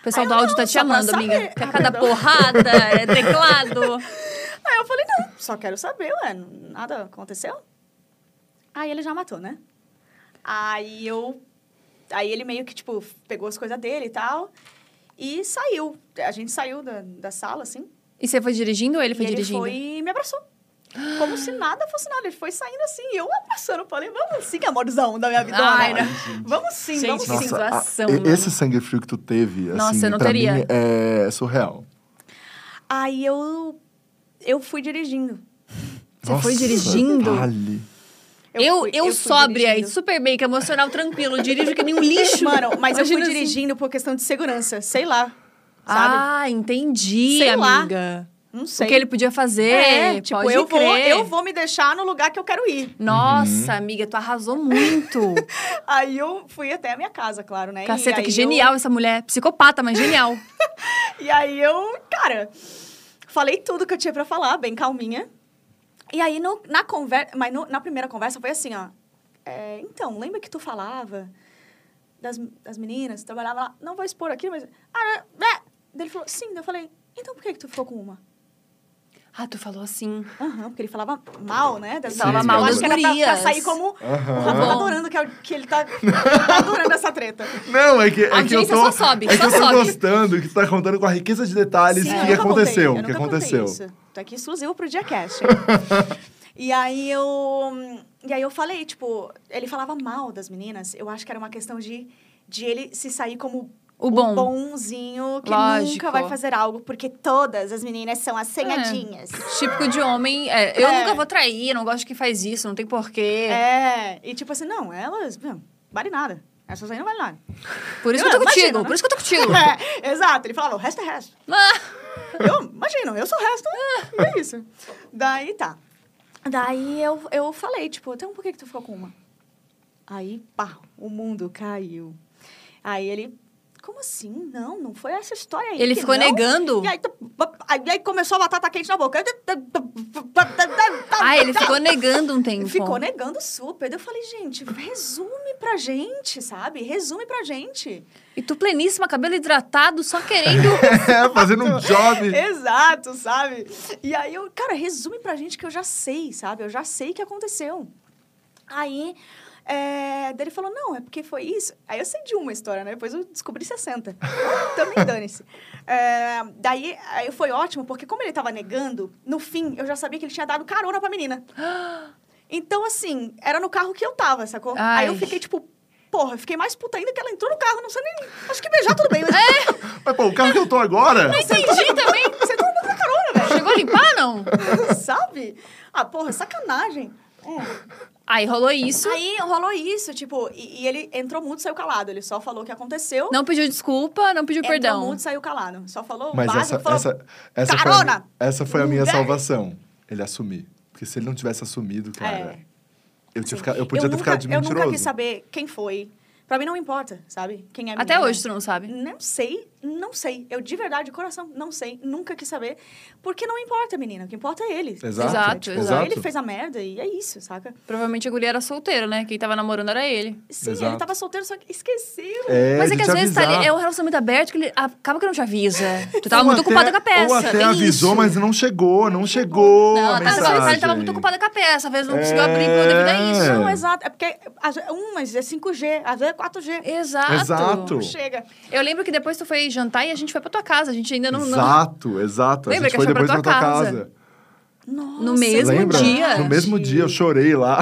O pessoal Aí do áudio tá te amando, amiga. Que a Ah, cada perdão. porrada, é teclado. Aí eu falei, não, só quero saber, ué, nada aconteceu? Aí ele já matou, né? Aí eu. Aí ele meio que, tipo, pegou as coisas dele e tal. E saiu. A gente saiu da, da sala, assim. E você foi dirigindo ou ele foi e ele dirigindo? foi e me abraçou. Como se nada fosse nada. Ele foi saindo assim, e eu abraçando. Falei, vamos sim, amorzão da minha vida. Ai, né? não. Vamos sim, Gente, vamos que sim. Nossa, a- situação, mano. esse sangue frio que tu teve, Nossa, assim, eu não pra teria. mim é surreal. Aí eu. Eu fui dirigindo. Você foi dirigindo? Vale. Eu, fui- eu, fui sóbria e dirigindo. super bem, que emocional, tranquilo, dirijo que nem um lixo. Mano, mas eu fui Imagina assim. dirigindo por questão de segurança. Sei lá. Sabe? Ah, entendi, Sei lá. Não sei. O que ele podia fazer, É, tipo, pode eu vou, crer. eu vou me deixar no lugar que eu quero ir. Nossa, amiga, tu arrasou muito. Aí eu fui até a minha casa, claro, né? Caceta, que eu- genial essa mulher. Psicopata, mas genial. E aí eu, cara, falei tudo que eu tinha pra falar, bem calminha. E aí no- na conversa, mas no- na primeira conversa foi assim, ó. é, então, lembra que tu falava das, das meninas, que trabalhava lá? Não vou expor aqui, mas. Ah, é. Daí ele falou, sim. Daí eu falei, então por que, que tu ficou com uma? Ah, tu falou assim. Aham, porque ele falava mal, né? Das Sim, meninas. mal eu das acho que era pra, pra gurias. sair como. Aham. O Rafa tá adorando que, é o- que ele tá, tá adorando essa treta. Não, é que, é A que eu tô, só sobe, é que só eu tô sobe. gostando que tu tá contando com a riqueza de detalhes Sim, que, aconteceu, contei, o que aconteceu. isso. Tô aqui exclusivo pro Diacast. e aí eu... E aí eu falei, tipo... Ele falava mal das meninas. Eu acho que era uma questão de, de ele se sair como O bom. bonzinho, que Lógico. nunca vai fazer algo, porque todas as meninas são assanhadinhas. Típico de homem. é, eu É. nunca vou trair, eu não gosto de que faz isso, não tem porquê. É. E tipo assim, não, elas... Não, vale nada. Essas aí não vale nada. Por isso que eu tô Imagina, contigo, né? por isso que eu tô contigo. É, exato. Ele falava, o resto é resto. Ah, Eu, imagina, eu sou o resto, e é isso. Daí tá. Daí eu, eu falei, tipo, então por que, que tu ficou com uma? Aí, pá, o mundo caiu. Aí ele como assim? Não, não foi essa história aí. Ele ficou não. negando? E aí, aí, aí começou a batata quente na boca. Ah, ele ficou negando um tempo. Ficou negando super. Daí eu falei, gente, resume pra gente, sabe? Resume pra gente. E tu pleníssima, cabelo hidratado, só querendo... É, fazendo um job. Exato, sabe? E aí eu, cara, resume pra gente que eu já sei, sabe? Eu já sei o que aconteceu. Aí, é, daí ele falou, não, é porque foi isso. Aí eu sei de uma história, né? Depois eu descobri 60. Também dane-se. É, daí, aí foi ótimo, porque como ele tava negando, no fim, eu já sabia que ele tinha dado carona pra menina. Então, assim, era no carro que eu tava, sacou? Ai. Aí eu fiquei, tipo, porra, eu fiquei mais puta ainda que ela entrou no carro, não sei nem... Acho que beijar tudo bem, mas... Mas, pô, o carro que eu tô agora... Entendi também. Você mundo na carona, velho. Chegou a limpar, não? Sabe? Ah, porra, sacanagem. É. Aí rolou isso. Aí rolou isso, tipo, e, e ele entrou mudo e saiu calado. Ele só falou o que aconteceu. Não pediu desculpa, não pediu entrou perdão. mudo e saiu calado. Só falou o Mas básico, essa, falou... essa, essa, foi a, "Carona!" essa foi a minha salvação. Ele assumir. Porque se ele não tivesse assumido, cara... É. Eu, tinha Assim, fica- eu podia ter nunca, ficado de Eu mentiroso. nunca quis saber quem foi. Pra mim não importa, sabe? Quem é Até menina. hoje tu não sabe. Não sei, não sei. Eu de verdade, de coração, não sei. Nunca quis saber. Porque não importa, menina. O que importa é ele. Exato, Exato, Tipo, exato. Ele fez a merda e é isso, saca? Provavelmente a guria era solteira, né? Quem tava namorando era ele. Sim, Exato. ele tava solteiro, só que esqueceu. É, Mas é que às vezes tá é um relacionamento aberto que ele acaba que não te avisa. Tu tava Ou muito até- ocupada com a peça. Ou até tem avisou, isso. mas não chegou, não chegou Não, a a mensagem. Salles tava muito ocupada com a peça. Às vezes não conseguiu abrir devido a isso. É. Não, exato. É porque, às vezes- um, mas é 5G, às vezes é 4G. Exato. Exato. Não chega. Eu lembro que depois tu foi jantar e a gente foi pra tua casa. A gente ainda não... não- Exato, exato. Lembra a gente que foi a gente foi depois pra pra tua tua casa. casa? Nossa, No mesmo Lembra? dia. No mesmo dia, eu chorei lá.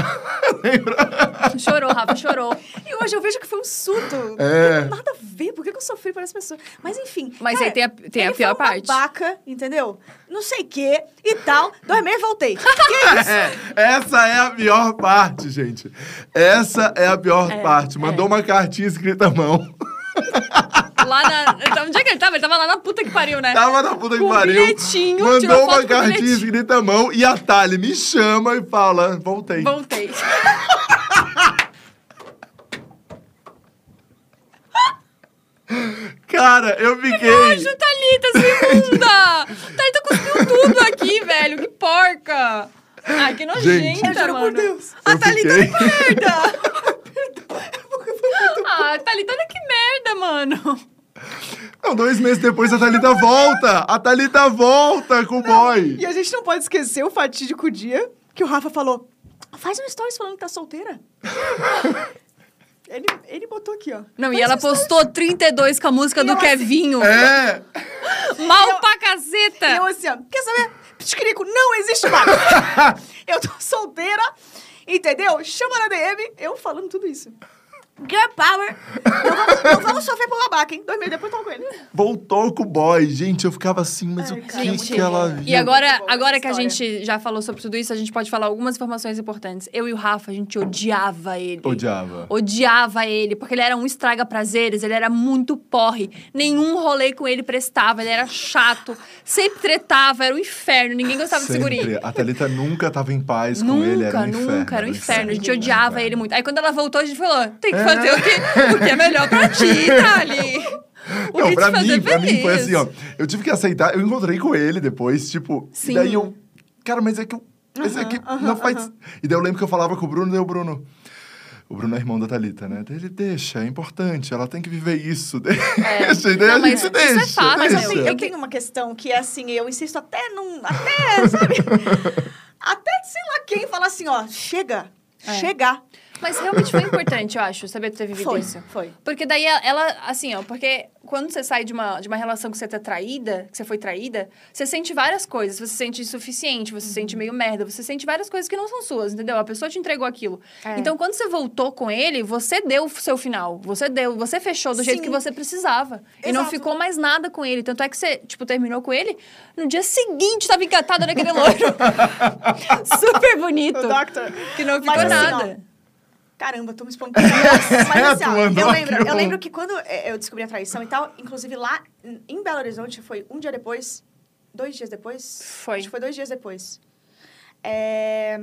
Chorou, Rafa, chorou. E hoje eu vejo que foi um surto. É. Nada a ver, por que eu sofri por essa pessoa? Mas enfim. Mas cara, aí tem a- tem a pior foi um parte. babaca, entendeu? Não sei o quê e tal. Dois meses voltei. Que isso? É, essa é a pior parte, gente. Essa é a pior parte. Mandou uma cartinha escrita à mão. Lá na... Onde é que ele tava? Ele tava lá na puta que pariu, né? Tava na puta que Com pariu. bilhetinho, mandou uma cartinha escrita à mão e a Thali me chama e fala: voltei. Voltei. Cara, eu fiquei. Nojo, Thalita, sua imunda! Thalita cuspiu tudo aqui, velho. Que porca! Ai, que nojenta, Gente. Eu juro mano. por Deus. Eu A Thalita fiquei- merda. Ah, Thalita, olha que merda, mano. Não, dois meses depois a Thalita volta. A Thalita volta com o boy. E a gente não pode esquecer o fatídico dia que o Rafa falou: faz um stories falando que tá solteira. ele, ele botou aqui, ó. Não, e Faz ela um stories. postou 32 com a música E do eu assim- Kevinho. É. Mal eu- pra E caceta. eu assim, ó, quer saber? Pitiquirico não existe mais. eu tô solteira, entendeu? Chama na DM, eu falando tudo isso. Girl power. Não vamos, não vamos sofrer por babaca, hein? Dois meses depois eu tô com ele. Voltou com o boy. Gente, eu ficava assim, mas Ai, o que, cara, Gente, que ela viu? E agora, agora que a gente já falou sobre tudo isso, a gente pode falar algumas informações importantes. Eu e o Rafa, a gente odiava ele. Odiava. Odiava ele, porque ele era um estraga-prazeres, ele era muito porre. Nenhum rolê com ele prestava, ele era chato, sempre tretava, era um inferno, ninguém gostava Sempre. guri. A Thalita nunca tava em paz com Nunca, ele, era um inferno. nunca, era um inferno. A gente odiava inferno. ele muito. Aí quando ela voltou, a gente falou: tem que fazer o, que, o que é melhor pra ti, Thali. O Não, que pra te fazer mim, pra mim foi assim, ó. Eu tive que aceitar, eu encontrei com ele depois, tipo, Sim. e daí eu. Cara, mas é que eu. Esse aqui não faz. E daí eu lembro que eu falava com o Bruno, daí o Bruno. O Bruno é irmão da Thalita, né? Daí ele deixa, é importante, ela tem que viver isso. Deixa, e daí Não, a gente isso é deixa. fato, Mas eu deixa. tenho, eu tenho uma questão que é assim, eu insisto até num. Até, sabe? até sei lá quem falar assim, ó, chega. É. Chegar. Mas realmente foi importante, eu acho, saber ter vivido Foi, isso. foi. Porque daí ela- assim, ó, porque quando você sai de uma, de uma relação que você tá traída, que você foi traída, você sente várias coisas. Você se sente insuficiente, você se sente meio merda, você sente várias coisas que não são suas, entendeu? A pessoa te entregou aquilo. É. Então, quando você voltou com ele, você deu o seu final. Você deu, você fechou do jeito Sim. que você precisava. E não Exato. ficou mais nada com ele. Tanto é que você, tipo, terminou com ele, no dia seguinte tava encantada naquele loiro. Super bonito. Que não ficou Mas assim, nada. Caramba, tô me expondo. Mas assim, Tu ó, eu lembro, eu lembro que quando é, eu descobri a traição e tal, inclusive lá em Belo Horizonte, foi um dia depois, dois dias depois? Foi. Acho que foi dois dias depois. É,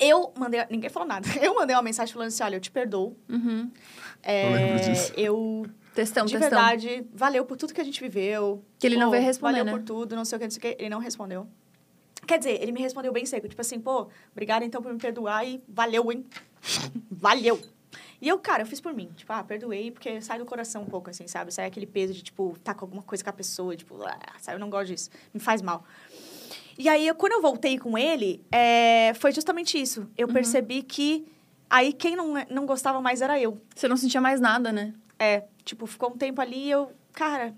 eu mandei, ninguém falou nada. Eu mandei uma mensagem falando assim, olha, eu te perdoo. Uhum. É, Eu lembro disso. Eu Textão, de textão. verdade, valeu por tudo que a gente viveu. Que ele não Pô, veio responder, Valeu né? por tudo, não sei o que, não sei o que. Ele não respondeu. Quer dizer, ele me respondeu bem seco. Tipo assim, pô, obrigada então por me perdoar e valeu, hein? Valeu. E eu, cara, eu fiz por mim. Tipo, ah, perdoei porque sai do coração um pouco, assim, sabe? Sai aquele peso de, tipo, tá com alguma coisa com a pessoa, tipo, ah, sabe? Eu não gosto disso. Me faz mal. E aí, eu- quando eu voltei com ele, é, foi justamente isso. Eu Uhum. percebi que aí quem não, não gostava mais era eu. Você não sentia mais nada, né? É, tipo, ficou um tempo ali e eu, cara,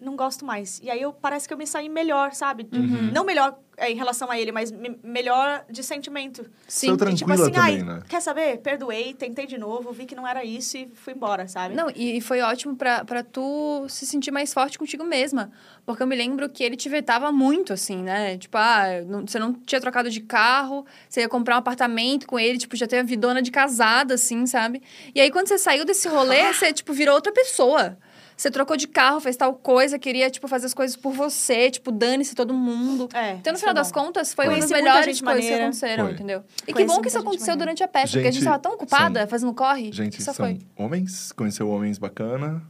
não gosto mais. E aí eu parece que eu me saí melhor, sabe? Uhum. Não melhor em relação a ele, mas me- melhor de sentimento. Sim. Seu De, tipo Tranquila assim, também, ai, né? quer saber? Perdoei, tentei de novo, vi que não era isso e fui embora, sabe? Não, e, e foi ótimo pra, pra tu se sentir mais forte contigo mesma. Porque eu me lembro que ele te vetava muito, assim, né? Tipo, ah, não- você não tinha trocado de carro, você ia comprar um apartamento com ele, tipo, já teve a vidona de casada, assim, sabe? E aí, quando você saiu desse rolê, você, tipo, virou outra pessoa. Você trocou de carro, fez tal coisa, queria, tipo, fazer as coisas por você, tipo, dane-se todo mundo. É, Então, no final foi das bom. contas, foi uma das Conheci melhores gente coisas que maneira. aconteceram, Foi. entendeu? E que Conheci bom que isso gente aconteceu maneira. durante a peça, porque a gente Gente, tava tão ocupada são- fazendo corre. Gente, Só são foi. homens, conheceu homens bacana,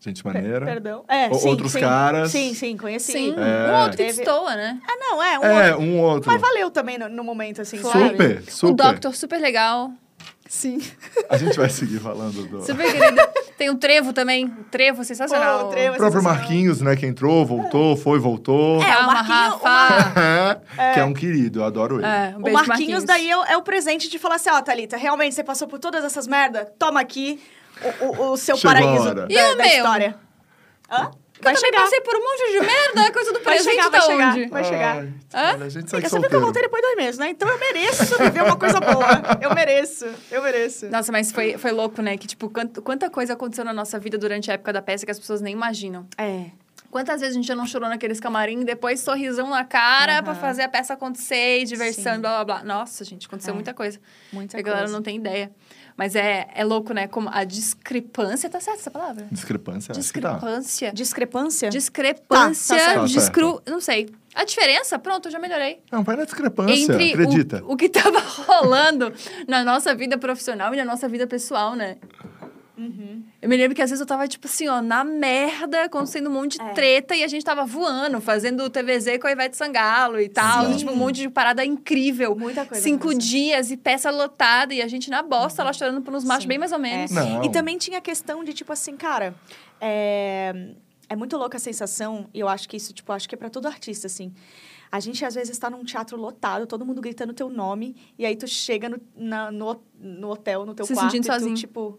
gente maneira. Perdão. É, O- sim, outros sim. caras. Sim, sim, conheci. Sim, É. um outro que destoa, né? Ah, não, é, um É, outro. um outro. Mas valeu também no, no momento, assim, sabe? Super, super. O Doctor, super legal. Sim. A gente vai seguir falando do... Super querido. Tem o Trevo também. O Trevo, sensacional. Pô, o Trevo O próprio sensacional. Marquinhos, né, que entrou, voltou, foi, voltou. É, o Calma, Marquinho- o Rafa. Que é um querido, eu adoro ele. É, um O beijo, Marquinhos, daí é, o- é o presente de falar assim, ó, Thalita, realmente você passou por todas essas merda? Toma aqui o, o- o seu Chegou a paraíso hora. da, E o da meu? história. Hã? Eu Vai também chegar. passei por um monte de merda, a coisa do Vai presente chegar, vai chegar. onde? Vai chegar. Ai, Hã? olha, a gente Porque você viu que eu voltei depois de dois meses, né? Então eu mereço viver uma coisa boa. Eu mereço, eu mereço. Nossa, mas foi, foi louco, né? Que, tipo, quant- quanta coisa aconteceu na nossa vida durante a época da peça que as pessoas nem imaginam. É. Quantas vezes a gente já não chorou naqueles camarim, depois sorrisão na cara Aham. pra fazer a peça acontecer, e diversão, Sim. blá, blá, blá. Nossa, gente, aconteceu É. muita coisa. Muita a galera coisa. não tem ideia. Mas é, é louco, né? Como a discrepância... Tá certa essa palavra? Discrepância, acho que tá. Discrepância. Discrepância? Discrepância, Tá, tá discru... Não sei. A diferença, pronto, eu já melhorei. Não, vai na discrepância, Entre acredita. o, o que tava rolando na nossa vida profissional e na nossa vida pessoal, né? Uhum. Eu me lembro que às vezes eu tava, tipo assim, ó, na merda, acontecendo um monte de É. treta, e a gente tava voando, fazendo TVZ com a Ivete Sangalo e tal. Sim. e, tipo, um monte de parada incrível. Muita coisa. Cinco aconteceu. dias e peça lotada, e a gente na bosta lá chorando por uns machos Sim. bem mais ou menos. É. Não. E também tinha a questão de, tipo assim, cara, é, é muito louca a sensação, e eu acho que isso, tipo, acho que é pra todo artista, assim. A gente, às vezes, tá num teatro lotado, todo mundo gritando teu nome, e aí tu chega no, na- no, no hotel, no teu Se quarto, sentindo e tu, sozinho. tipo...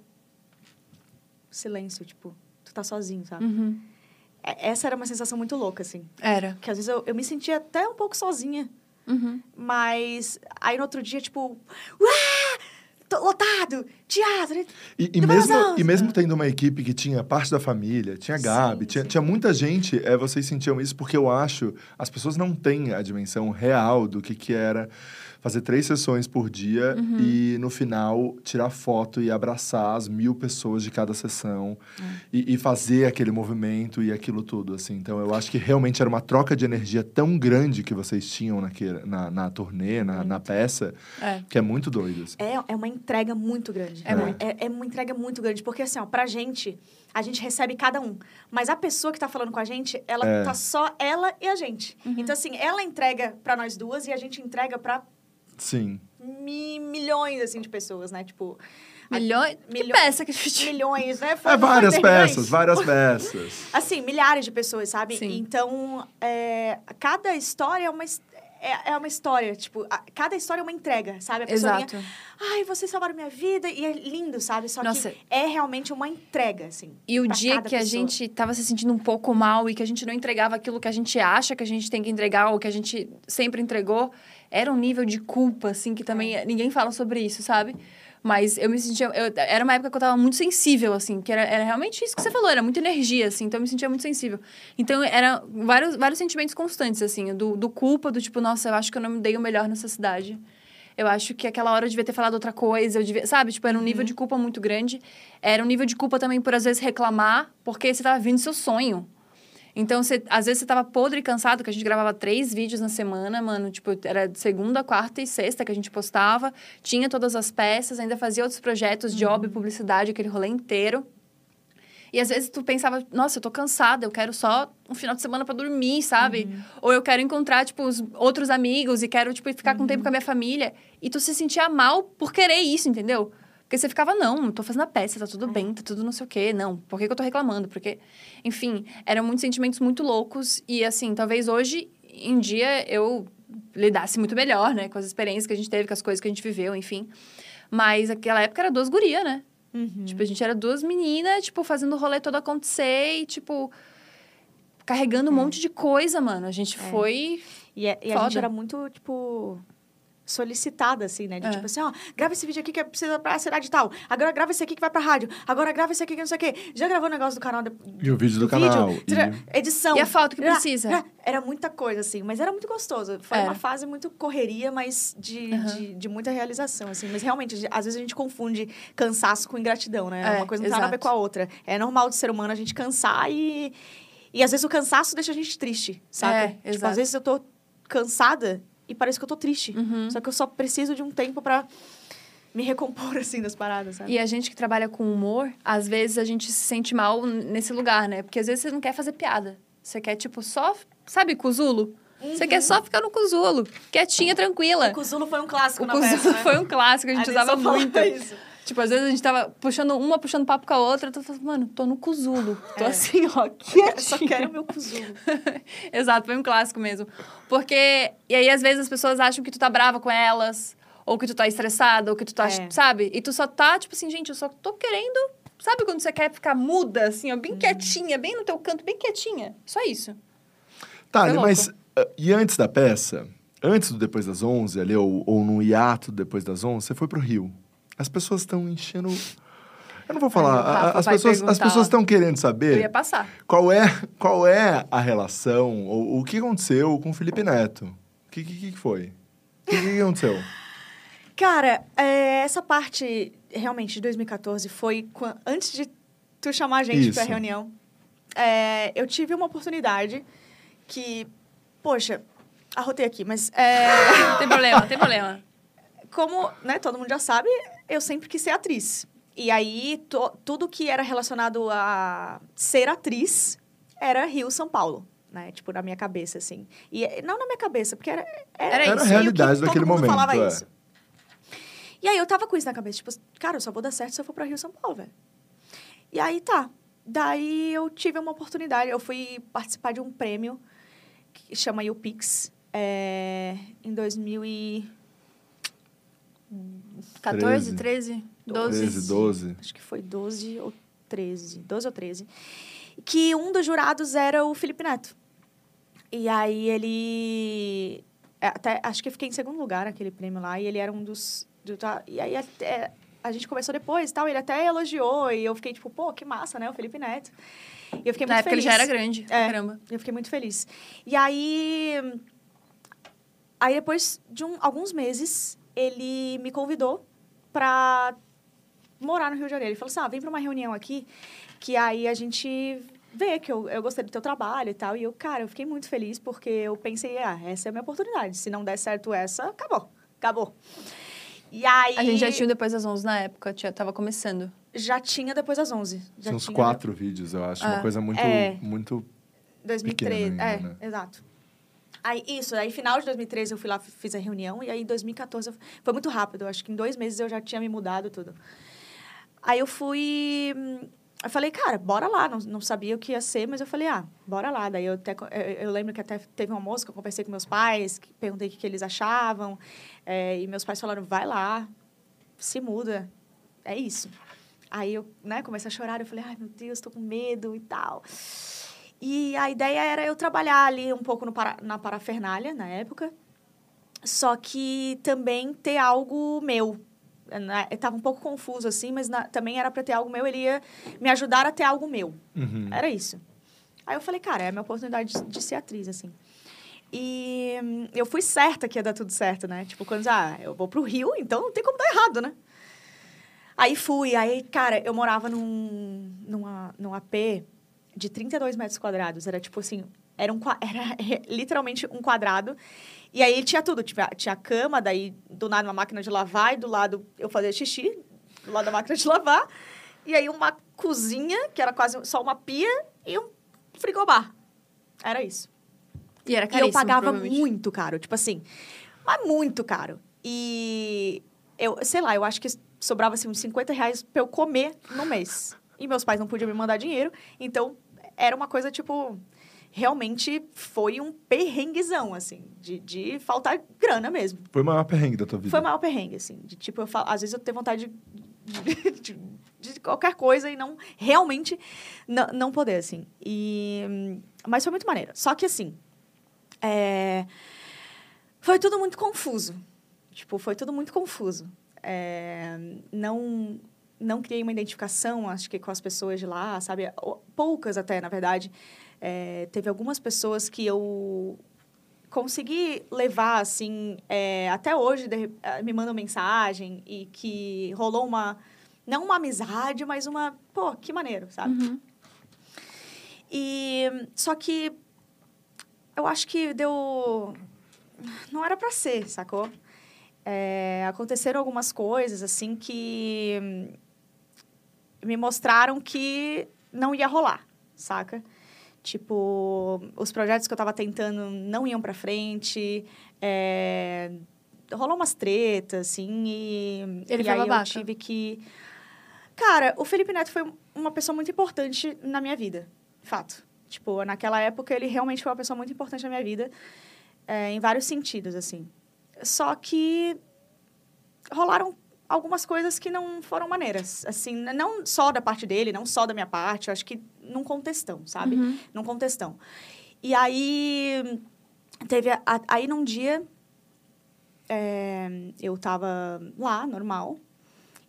Silêncio, tipo, tu tá sozinho, sabe? Uhum. É- Essa era uma sensação muito louca, assim. Era. Porque às vezes eu, eu me sentia até um pouco sozinha. Uhum. Mas aí no outro dia, tipo, uá! Tô lotado! Teatro! E, e mesmo, e mesmo tendo uma equipe que tinha parte da família, tinha Gabi, Sim, tinha, sim. tinha muita gente, é, vocês sentiam isso porque eu acho as pessoas não têm a dimensão real do que, que era fazer três sessões por dia Uhum. e no final tirar foto e abraçar as mil pessoas de cada sessão e, e fazer aquele movimento e aquilo tudo, assim. Então eu acho que realmente era uma troca de energia tão grande que vocês tinham naquele, na, na turnê, na, na peça, É. que é muito doido. assim. É, é uma entrega muito grande. É muito. É, é uma entrega muito grande. Porque, assim, ó, pra gente, a gente recebe cada um. Mas a pessoa que tá falando com a gente, ela É. tá só ela e a gente. Uhum. Então, assim, ela entrega pra nós duas e a gente entrega pra Sim. mi- milhões, assim, de pessoas, né? Tipo, a- Milhões? Que milho- peça que a gente... milhões, né? É Foi- várias foi milhões. peças, várias peças. Assim, milhares de pessoas, sabe? Sim. Então, é, cada história é uma, é, é uma história. Tipo, a- cada história é uma entrega, sabe? A pessoa Exato. vinha, ai, vocês salvaram minha vida. E é lindo, sabe? Só Nossa. que é realmente uma entrega, assim. E o dia que a pessoa. gente tava se sentindo um pouco mal e que a gente não entregava aquilo que a gente acha que a gente tem que entregar ou que a gente sempre entregou, era um nível de culpa, assim, que também É. ninguém fala sobre isso, sabe? Mas eu me sentia. eu- era uma época que eu tava muito sensível, assim, que era, era realmente isso que você falou, era muita energia, assim, então eu me sentia muito sensível. Então, era vários, vários sentimentos constantes, assim, do, do culpa, do tipo, nossa, eu acho que eu não me dei o melhor nessa cidade. Eu acho que aquela hora eu devia ter falado outra coisa, eu devia, sabe? Tipo, era um nível de culpa muito grande. Era um nível de culpa também por, às vezes, reclamar, porque você tava vindo seu sonho. Então, às vezes, você tava podre e cansado, que a gente gravava três vídeos na semana, mano. Tipo, era de segunda, quarta e sexta que a gente postava. Tinha todas as peças, ainda fazia outros projetos, job, publicidade, aquele rolê inteiro. E às vezes tu pensava, nossa, eu tô cansada, eu quero só um final de semana pra dormir, sabe? Ou eu quero encontrar, tipo, os outros amigos e quero, tipo, ficar com tempo com a minha família. E tu se sentia mal por querer isso, entendeu? Porque você ficava, não, tô fazendo a peça, tá tudo bem, tá tudo não sei o quê. Não, por que, que eu tô reclamando? Porque, enfim, eram muitos sentimentos muito loucos. E, assim, talvez hoje em dia eu lidasse muito melhor, né? Com as experiências que a gente teve, com as coisas que a gente viveu, enfim. Mas aquela época era duas gurias, né? Uhum. Tipo, a gente era duas meninas, tipo, fazendo o rolê todo acontecer e, tipo, carregando um monte de coisa, mano. A gente foi. E, é- e a gente era muito, tipo, solicitada, assim, né? De É. tipo assim, ó, grava esse vídeo aqui que precisa pra cidade tal. Agora grava esse aqui que vai pra rádio. Agora grava esse aqui que não sei o quê. Já gravou o negócio do canal? De... E o vídeo do do canal. Vídeo, e- Edição. E a foto que Gra- precisa. gra- Era muita coisa, assim. Mas era muito gostoso. Foi Era. uma fase muito correria, mas de, Aham. de, de muita realização, assim. Mas realmente, às vezes a gente confunde cansaço com ingratidão, né? É, uma coisa não tem nada a ver exato. com a outra. É normal do ser humano a gente cansar e... E às vezes o cansaço deixa a gente triste, saca? É, tipo, exato. às vezes eu tô cansada e parece que eu tô triste. Uhum. Só que eu só preciso de um tempo pra me recompor, assim, das paradas, sabe? E a gente que trabalha com humor, às vezes a gente se sente mal nesse lugar, né? Porque às vezes você não quer fazer piada. Você quer, tipo, só. Sabe, cuzulo? Você quer só ficar no cuzulo, quietinha, tranquila. O Cuzulo foi um clássico O na cuzulo peça, né? foi um clássico, a gente gente usava muito. Isso. Tipo, às vezes a gente tava puxando uma, puxando papo com a outra, tô falando, mano, tô no cuzulo. Tô É. assim, ó, Eu só quietinha. quero o meu Cuzulo. Exato, foi um clássico mesmo. Porque. E aí, às vezes, as pessoas acham que tu tá brava com elas, ou que tu tá estressada, ou que tu tá. É. Sabe? E tu só tá, tipo assim, gente, eu só tô querendo. Sabe quando você quer ficar muda, assim, ó, bem Uhum. quietinha, bem no teu canto, bem quietinha? Só isso. Tá, Foi louco. mas... ah, E antes da peça, antes do Depois das 11, ali, ou, ou no hiato Depois das 11, você foi pro Rio. As pessoas estão enchendo... Eu não vou falar. Ai, as pessoas, as pessoas estão querendo Eu saber ia passar. qual é, qual é a relação, ou o que aconteceu com o Felipe Neto. O que, que, que foi? O que, que aconteceu? Cara, é, essa parte, realmente, de 2014 foi antes de tu chamar a gente pra Isso. reunião. É, eu tive uma oportunidade que, poxa, arrotei aqui, mas é, Não tem problema, tem problema. como né, todo mundo já sabe, eu sempre quis ser atriz. E aí, to- tudo que era relacionado a ser atriz era Rio, São Paulo. Né? Tipo, na minha cabeça, assim. E não na minha cabeça, porque era... Era isso. Era a o realidade que daquele momento, falava é. isso. E aí, eu tava com isso na cabeça. Tipo, cara, eu só vou dar certo se eu for pra Rio, São Paulo, velho. E aí, tá. Daí, eu tive uma oportunidade. Eu fui participar de um prêmio que chama YouPix. É, em 2000 e... 14, 13, 13, 12. 13, 12. acho que foi 12 ou 13, 12 ou 13, que um dos jurados era o Felipe Neto. E aí ele é, até acho que eu fiquei em segundo lugar naquele prêmio lá e ele era um dos do, tá, e aí até, a gente conversou depois, e tal, ele até elogiou e eu fiquei tipo, pô, que massa, né, o Felipe Neto. E eu fiquei Na muito época feliz. ele já era grande. É. Caramba. Eu fiquei muito feliz. E aí. Aí depois de um- alguns meses, ele me convidou pra morar no Rio de Janeiro. Ele falou assim: ah, vem pra uma reunião aqui, que aí a gente vê que eu, eu gostei do teu trabalho e tal. E eu, cara, eu fiquei muito feliz porque eu pensei: ah, essa é a minha oportunidade. Se não der certo essa, acabou. Acabou. E aí. A gente já tinha Depois das 11 na época, tinha, tava começando. Já tinha depois das 11. Já Tinha uns tinha quatro vídeos, eu acho. Uma Ah. coisa muito, É. muito 2013, pequeno é, ainda, né? exato. Aí, isso, aí final de 2013 eu fui lá, fiz a reunião, e aí em 2014 eu- foi muito rápido, acho que em dois meses eu já tinha me mudado tudo. Aí eu fui, eu falei, cara, bora lá, não, não sabia o que ia ser, mas eu falei, ah, bora lá. Daí eu, até, eu, lembro que até teve um almoço que eu conversei com meus pais, perguntei o que, que eles achavam, é, e meus pais falaram, vai lá, se muda, é isso. Aí eu, né, comecei a chorar, eu falei, ai, meu Deus, tô com medo e tal. E a ideia era eu trabalhar ali um pouco no para, na parafernália, na época, só que também ter algo meu. Né? Eu tava um pouco confuso, assim, mas na- também era para ter algo meu, ele ia me ajudar a ter algo meu. Uhum. Era isso. Aí eu falei, cara, é a minha oportunidade de, de ser atriz, assim. E hum, eu fui certa que ia dar tudo certo, né? Tipo, quando, ah, eu vou pro Rio, então não tem como dar errado, né? Aí fui, aí, cara, eu morava num, numa, num AP de 32 metros quadrados. Era tipo assim, era, um, era literalmente um quadrado. E aí tinha tudo, tinha, tinha cama, daí do nada uma máquina de lavar, e do lado eu fazia xixi, do lado da máquina de lavar. e aí uma cozinha, que era quase só uma pia, e um frigobar. Era isso. E era E caríssimo, eu pagava muito caro, tipo assim, mas muito caro. E eu, sei lá, eu acho que sobrava assim, uns 50 reais pra eu comer no mês. E meus pais não podiam me mandar dinheiro, então era uma coisa tipo. Realmente foi um perrenguezão, assim, de, de faltar grana mesmo. Foi o maior perrengue da tua vida. Foi o maior perrengue, assim. De tipo, eu falo, às vezes eu tenho vontade de, de, de qualquer coisa e não realmente não, não poder, assim. E, mas foi muito maneiro. Só que assim. é, foi tudo muito confuso. Tipo, foi tudo muito confuso. É, não, não criei uma identificação, acho que com as pessoas de lá, sabe? Ou- Poucas até, na verdade. É, teve algumas pessoas que eu consegui levar, assim, é, até hoje de- eh, me mandam mensagem e que rolou uma, não uma amizade, mas uma, pô, que maneiro, sabe? Uhum. E, só que eu acho que deu, não era pra ser, sacou? É, aconteceram algumas coisas, assim, que me mostraram que não ia rolar, saca? Tipo, os projetos que eu tava tentando não iam pra frente, é, rolou umas tretas, assim, e, Ele e aí eu babaca? tive que... Cara, o Felipe Neto foi uma pessoa muito importante na minha vida, fato. Tipo, naquela época ele realmente foi uma pessoa muito importante na minha vida, é, em vários sentidos, assim. Só que rolaram algumas coisas que não foram maneiras, assim, não só da parte dele, não só da minha parte, acho que num contextão, sabe? Uhum. Num contextão. E aí teve a- a- aí num dia é, eu tava lá normal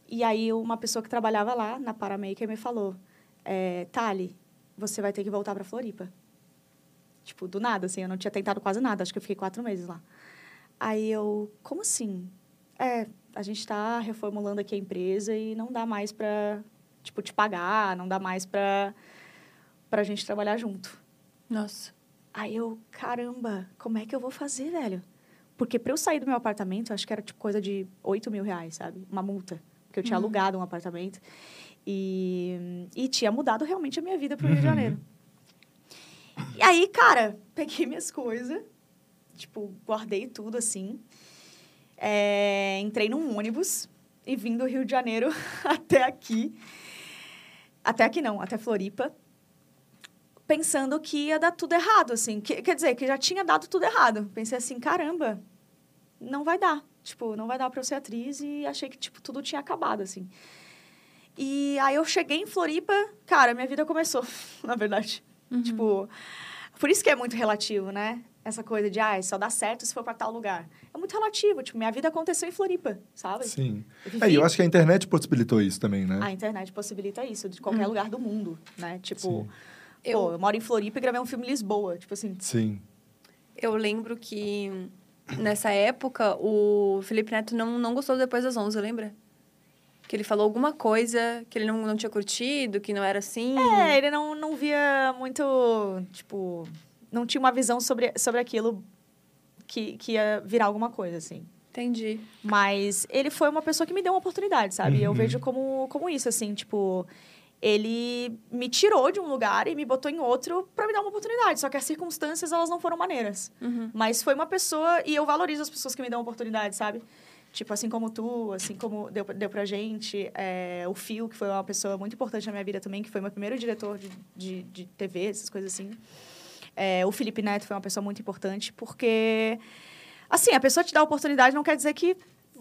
e aí uma pessoa que trabalhava lá na Paramaker me falou é, Tali você vai ter que voltar para Floripa tipo do nada assim eu não tinha tentado quase nada acho que eu fiquei quatro meses lá aí eu como assim é a gente está reformulando aqui a empresa e não dá mais para tipo te pagar não dá mais para para a gente trabalhar junto Nossa. Aí eu, caramba, como é que eu vou fazer, velho? Porque pra eu sair do meu apartamento, eu acho que era tipo coisa de 8 mil reais, sabe? Uma multa. Porque eu tinha alugado um apartamento. E, e tinha mudado realmente a minha vida pro Rio de Uhum. Janeiro. E aí, cara, peguei minhas coisas, tipo, guardei tudo assim. É, entrei num ônibus e vim do Rio de Janeiro até aqui. Até aqui não, até Floripa pensando que ia dar tudo errado, assim. Que- quer dizer, que já tinha dado tudo errado. Pensei assim, caramba, não vai dar. Tipo, não vai dar pra eu ser atriz e achei que, tipo, tudo tinha acabado, assim. E aí eu cheguei em Floripa, cara, minha vida começou, na verdade. Tipo, por isso que é muito relativo, né? Essa coisa de, ah, só dá certo se for pra tal lugar. É muito relativo, tipo, minha vida aconteceu em Floripa, sabe? Sim. Eu É, eu acho que a internet possibilitou isso também, né? A internet possibilita isso, de qualquer lugar do mundo, né? Tipo, Sim. Eu- pô, eu moro em Floripa e gravei um filme em Lisboa, tipo assim. Sim. Eu lembro que nessa época o Felipe Neto não, não gostou do depois das 11, lembra? Que ele falou alguma coisa que ele não, não tinha curtido, que não era assim. É, ele não, não via muito, tipo, não tinha uma visão sobre, sobre aquilo que, que ia virar alguma coisa, assim. Entendi. Mas ele foi uma pessoa que me deu uma oportunidade, sabe? Eu Uhum. vejo como, como isso, assim, tipo... Ele me tirou de um lugar e me botou em outro para me dar uma oportunidade. Só que as circunstâncias, elas não foram maneiras. Uhum. Mas foi uma pessoa... E eu valorizo as pessoas que me dão oportunidade, sabe? Tipo, assim como tu, assim como deu, deu pra gente. é, o Fio, que foi uma pessoa muito importante na minha vida também, que foi meu primeiro diretor de, de, de TV, essas coisas assim. É, o Felipe Neto foi uma pessoa muito importante, porque... Assim, a pessoa te dá a oportunidade não quer dizer que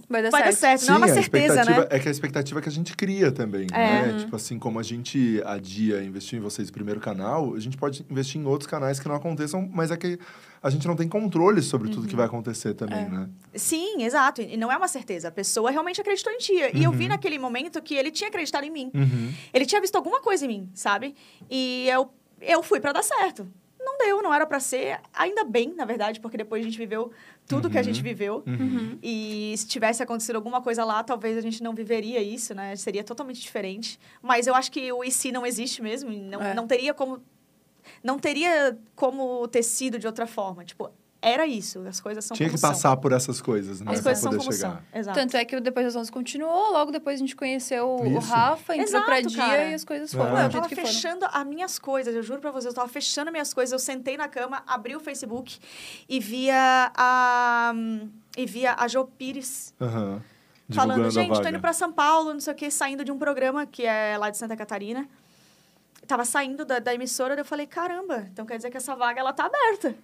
Vai dar vai dar certo. certo. não é uma certeza, né? É que a expectativa que a gente cria também, É. né? Tipo assim, como a gente adia investir em vocês no primeiro canal, a gente pode investir em outros canais que não aconteçam, mas é que a gente não tem controle sobre tudo Uhum. que vai acontecer também, É. né? Sim, exato. E não é uma certeza. A pessoa realmente acreditou em ti. E eu Uhum. vi naquele momento que ele tinha acreditado em mim. Uhum. Ele tinha visto alguma coisa em mim, sabe? E eu, eu fui pra dar certo. Não deu, não era pra ser. Ainda bem, na verdade, porque depois a gente viveu tudo que a Uhum. gente viveu. Uhum. E se tivesse acontecido alguma coisa lá, talvez a gente não viveria isso, né? Seria totalmente diferente. Mas eu acho que o e se não existe mesmo. e Não, É. não teria como. Não teria como ter sido de outra forma. Tipo, era isso. As coisas são Tinha que são. passar por essas coisas, né? As pra coisas são poder como chegar. são. Exato. Tanto é que o Depois das 11 continuou, logo depois a gente conheceu o Isso. Rafa, entrou Exato, pra dia cara. e as coisas É. foram do eu tava fechando as minhas coisas, eu juro pra vocês, eu tava fechando as minhas coisas, eu sentei na cama, abri o Facebook e via a. E via a Jo Pires Aham. falando, gente, tô indo pra São Paulo, não sei o quê, saindo de um programa que é lá de Santa Catarina. Tava saindo da, da emissora, daí eu falei, caramba, então quer dizer que essa vaga ela tá aberta.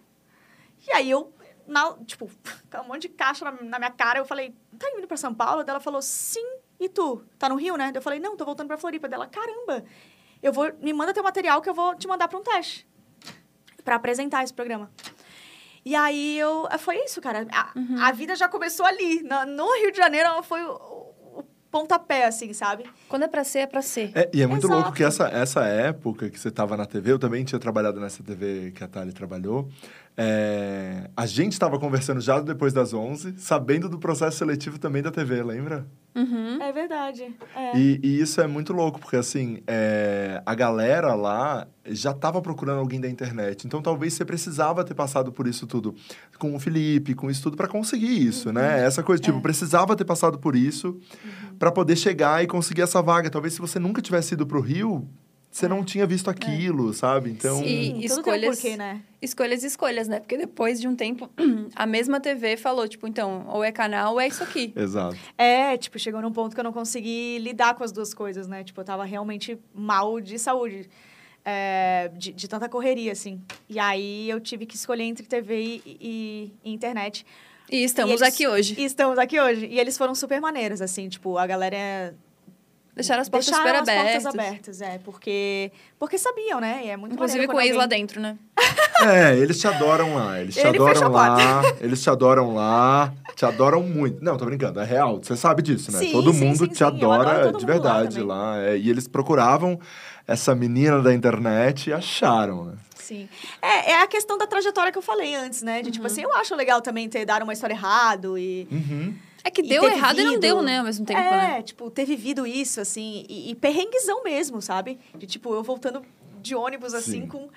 E aí eu, na, tipo, com um monte de caixa na, na minha cara, eu falei, tá indo pra São Paulo? Daí ela falou, sim, e tu? Tá no Rio, né? Daí eu falei, não, tô voltando pra Floripa. Dela, caramba, eu vou, me manda teu material que eu vou te mandar pra um teste. Pra apresentar esse programa. E aí eu. Foi isso, cara. A, Uhum. a vida já começou ali. Na- no Rio de Janeiro ela foi pontapé, assim, sabe? Quando é pra ser, é pra ser. É, e é muito Exato. louco que essa, essa época que você estava na TV, eu também tinha trabalhado nessa TV que a Thali trabalhou. é, a gente estava conversando já depois das 11, sabendo do processo seletivo também da TV, lembra? Uhum. É verdade. É. E, e isso é muito louco, porque assim, é, a galera lá já estava procurando alguém da internet. Então talvez você precisava ter passado por isso tudo com o Felipe, com isso tudo, para conseguir isso, né? Essa coisa, tipo, É. precisava ter passado por isso para poder chegar e conseguir essa vaga. Talvez se você nunca tivesse ido pro Rio, você não tinha visto aquilo, sabe? Então. Sim. E Tudo tem um escolhas- porquê, né? Escolhas e escolhas, né? Porque depois de um tempo, a mesma TV falou, tipo, então, ou é canal ou é isso aqui. Exato. É, tipo, chegou num ponto que eu não consegui lidar com as duas coisas, né? Tipo, eu tava realmente mal de saúde. É, de, de tanta correria, assim. E aí eu tive que escolher entre TV e, e- e internet. E estamos E eles- aqui hoje. E estamos aqui hoje. E eles foram super maneiros, assim, tipo, a galera Deixaram as portas deixaram super as abertas. portas abertas, é, porque porque sabiam, né? E é muito Inclusive com quando ex lá dentro, né? É, eles te adoram lá. Eles te Ele adoram lá. Eles te adoram lá. Te adoram muito. Não, tô brincando. É real. Você sabe disso, né? Sim, todo sim, mundo sim, te adora todo de mundo lá verdade também. lá. é. e eles procuravam essa menina da internet e acharam, né? Sim. É, é a questão da trajetória que eu falei antes, né? De Uhum. tipo assim, eu acho legal também ter dado uma história errado e Uhum. É que E deu ter errado e não vivido- deu, né? Ao mesmo tempo, é, né? tipo, ter vivido isso, assim, e, e perrenguezão mesmo, sabe? De, tipo, eu voltando de ônibus, assim, Sim. com...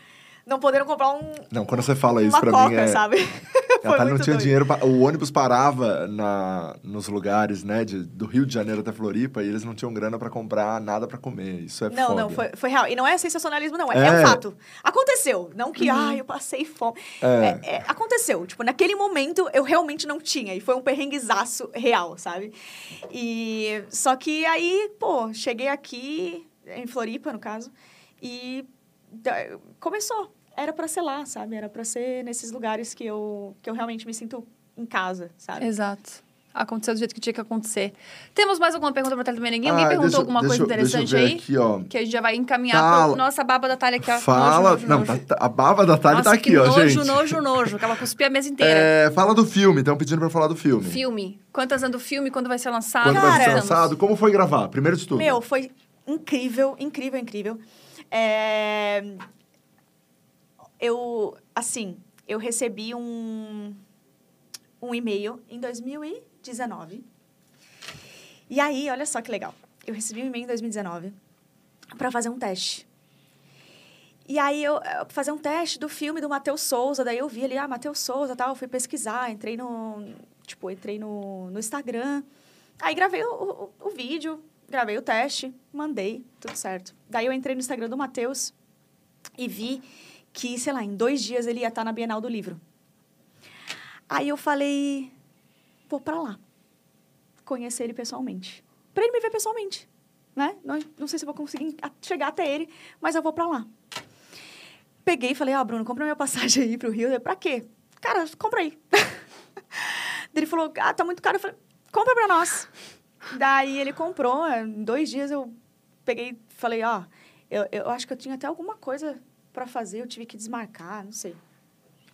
Não podendo comprar um... Não, quando você fala isso pra coca, mim é. sabe? A Thalia não tinha doido. dinheiro. pra- O ônibus parava na, nos lugares, né? De, do Rio de Janeiro até Floripa e eles não tinham grana pra comprar nada pra comer. Isso é Não, não, foi, foi real. E não é sensacionalismo, não. É, É. é um fato. Aconteceu. Não que, ai, eu passei fome. É. É, é, aconteceu. Tipo, naquele momento, eu realmente não tinha. E foi um perrenguezaço real, sabe? E... Só que aí, pô, cheguei aqui, em Floripa, no caso, e começou. Era pra ser lá, sabe? Era pra ser nesses lugares que eu, que eu realmente me sinto em casa, sabe? Exato. Aconteceu do jeito que tinha que acontecer. Temos mais alguma pergunta pra Thalia Domenech? Alguém Ah, perguntou deixa alguma deixa coisa eu- deixa eu interessante ver aí? Aqui, ó. Que a gente já vai encaminhar Fala. pra nossa baba da Thalia aqui, ó. Fala. Nojo, nojo, não, nojo. tá- tá- a baba da Thalia Nossa, tá aqui, que ó, nojo, gente. nojo, nojo. Que ela cuspia a mesa inteira. É, fala do filme, estão pedindo pra falar do filme. Filme. Quantas anos do filme? Quando vai ser lançado? Quando vai ser Cara, lançado? Como foi gravar? Primeiro de tudo. Meu, foi incrível, incrível, incrível. É, Eu, assim, eu recebi um, um e-mail em 2019. E aí, olha só que legal. Eu recebi um e-mail em 2019 para fazer um teste. E aí, eu eh, fazer um teste do filme do Matheus Souza. Daí eu vi ali, ah, Matheus Souza tal. Eu fui pesquisar, entrei no... Tipo, entrei no, no Instagram. Aí gravei o, o, o vídeo, gravei o teste, mandei, tudo certo. Daí eu entrei no Instagram do Matheus e vi que, sei lá, em dois dias ele ia estar na Bienal do Livro. Aí eu falei, vou pra lá, conhecer ele pessoalmente. Pra ele me ver pessoalmente, né? Não, não sei se vou conseguir chegar até ele, mas eu vou pra lá. Peguei e falei, ó, Bruno, compra minha passagem aí pro Rio. Eu, pra quê? Cara, compra aí. Ele falou, ah, tá muito caro. Eu falei, compra pra nós. Daí ele comprou, em dois dias eu peguei falei, ó, eu, eu acho que eu tinha até alguma coisa pra fazer, eu tive que desmarcar, não sei.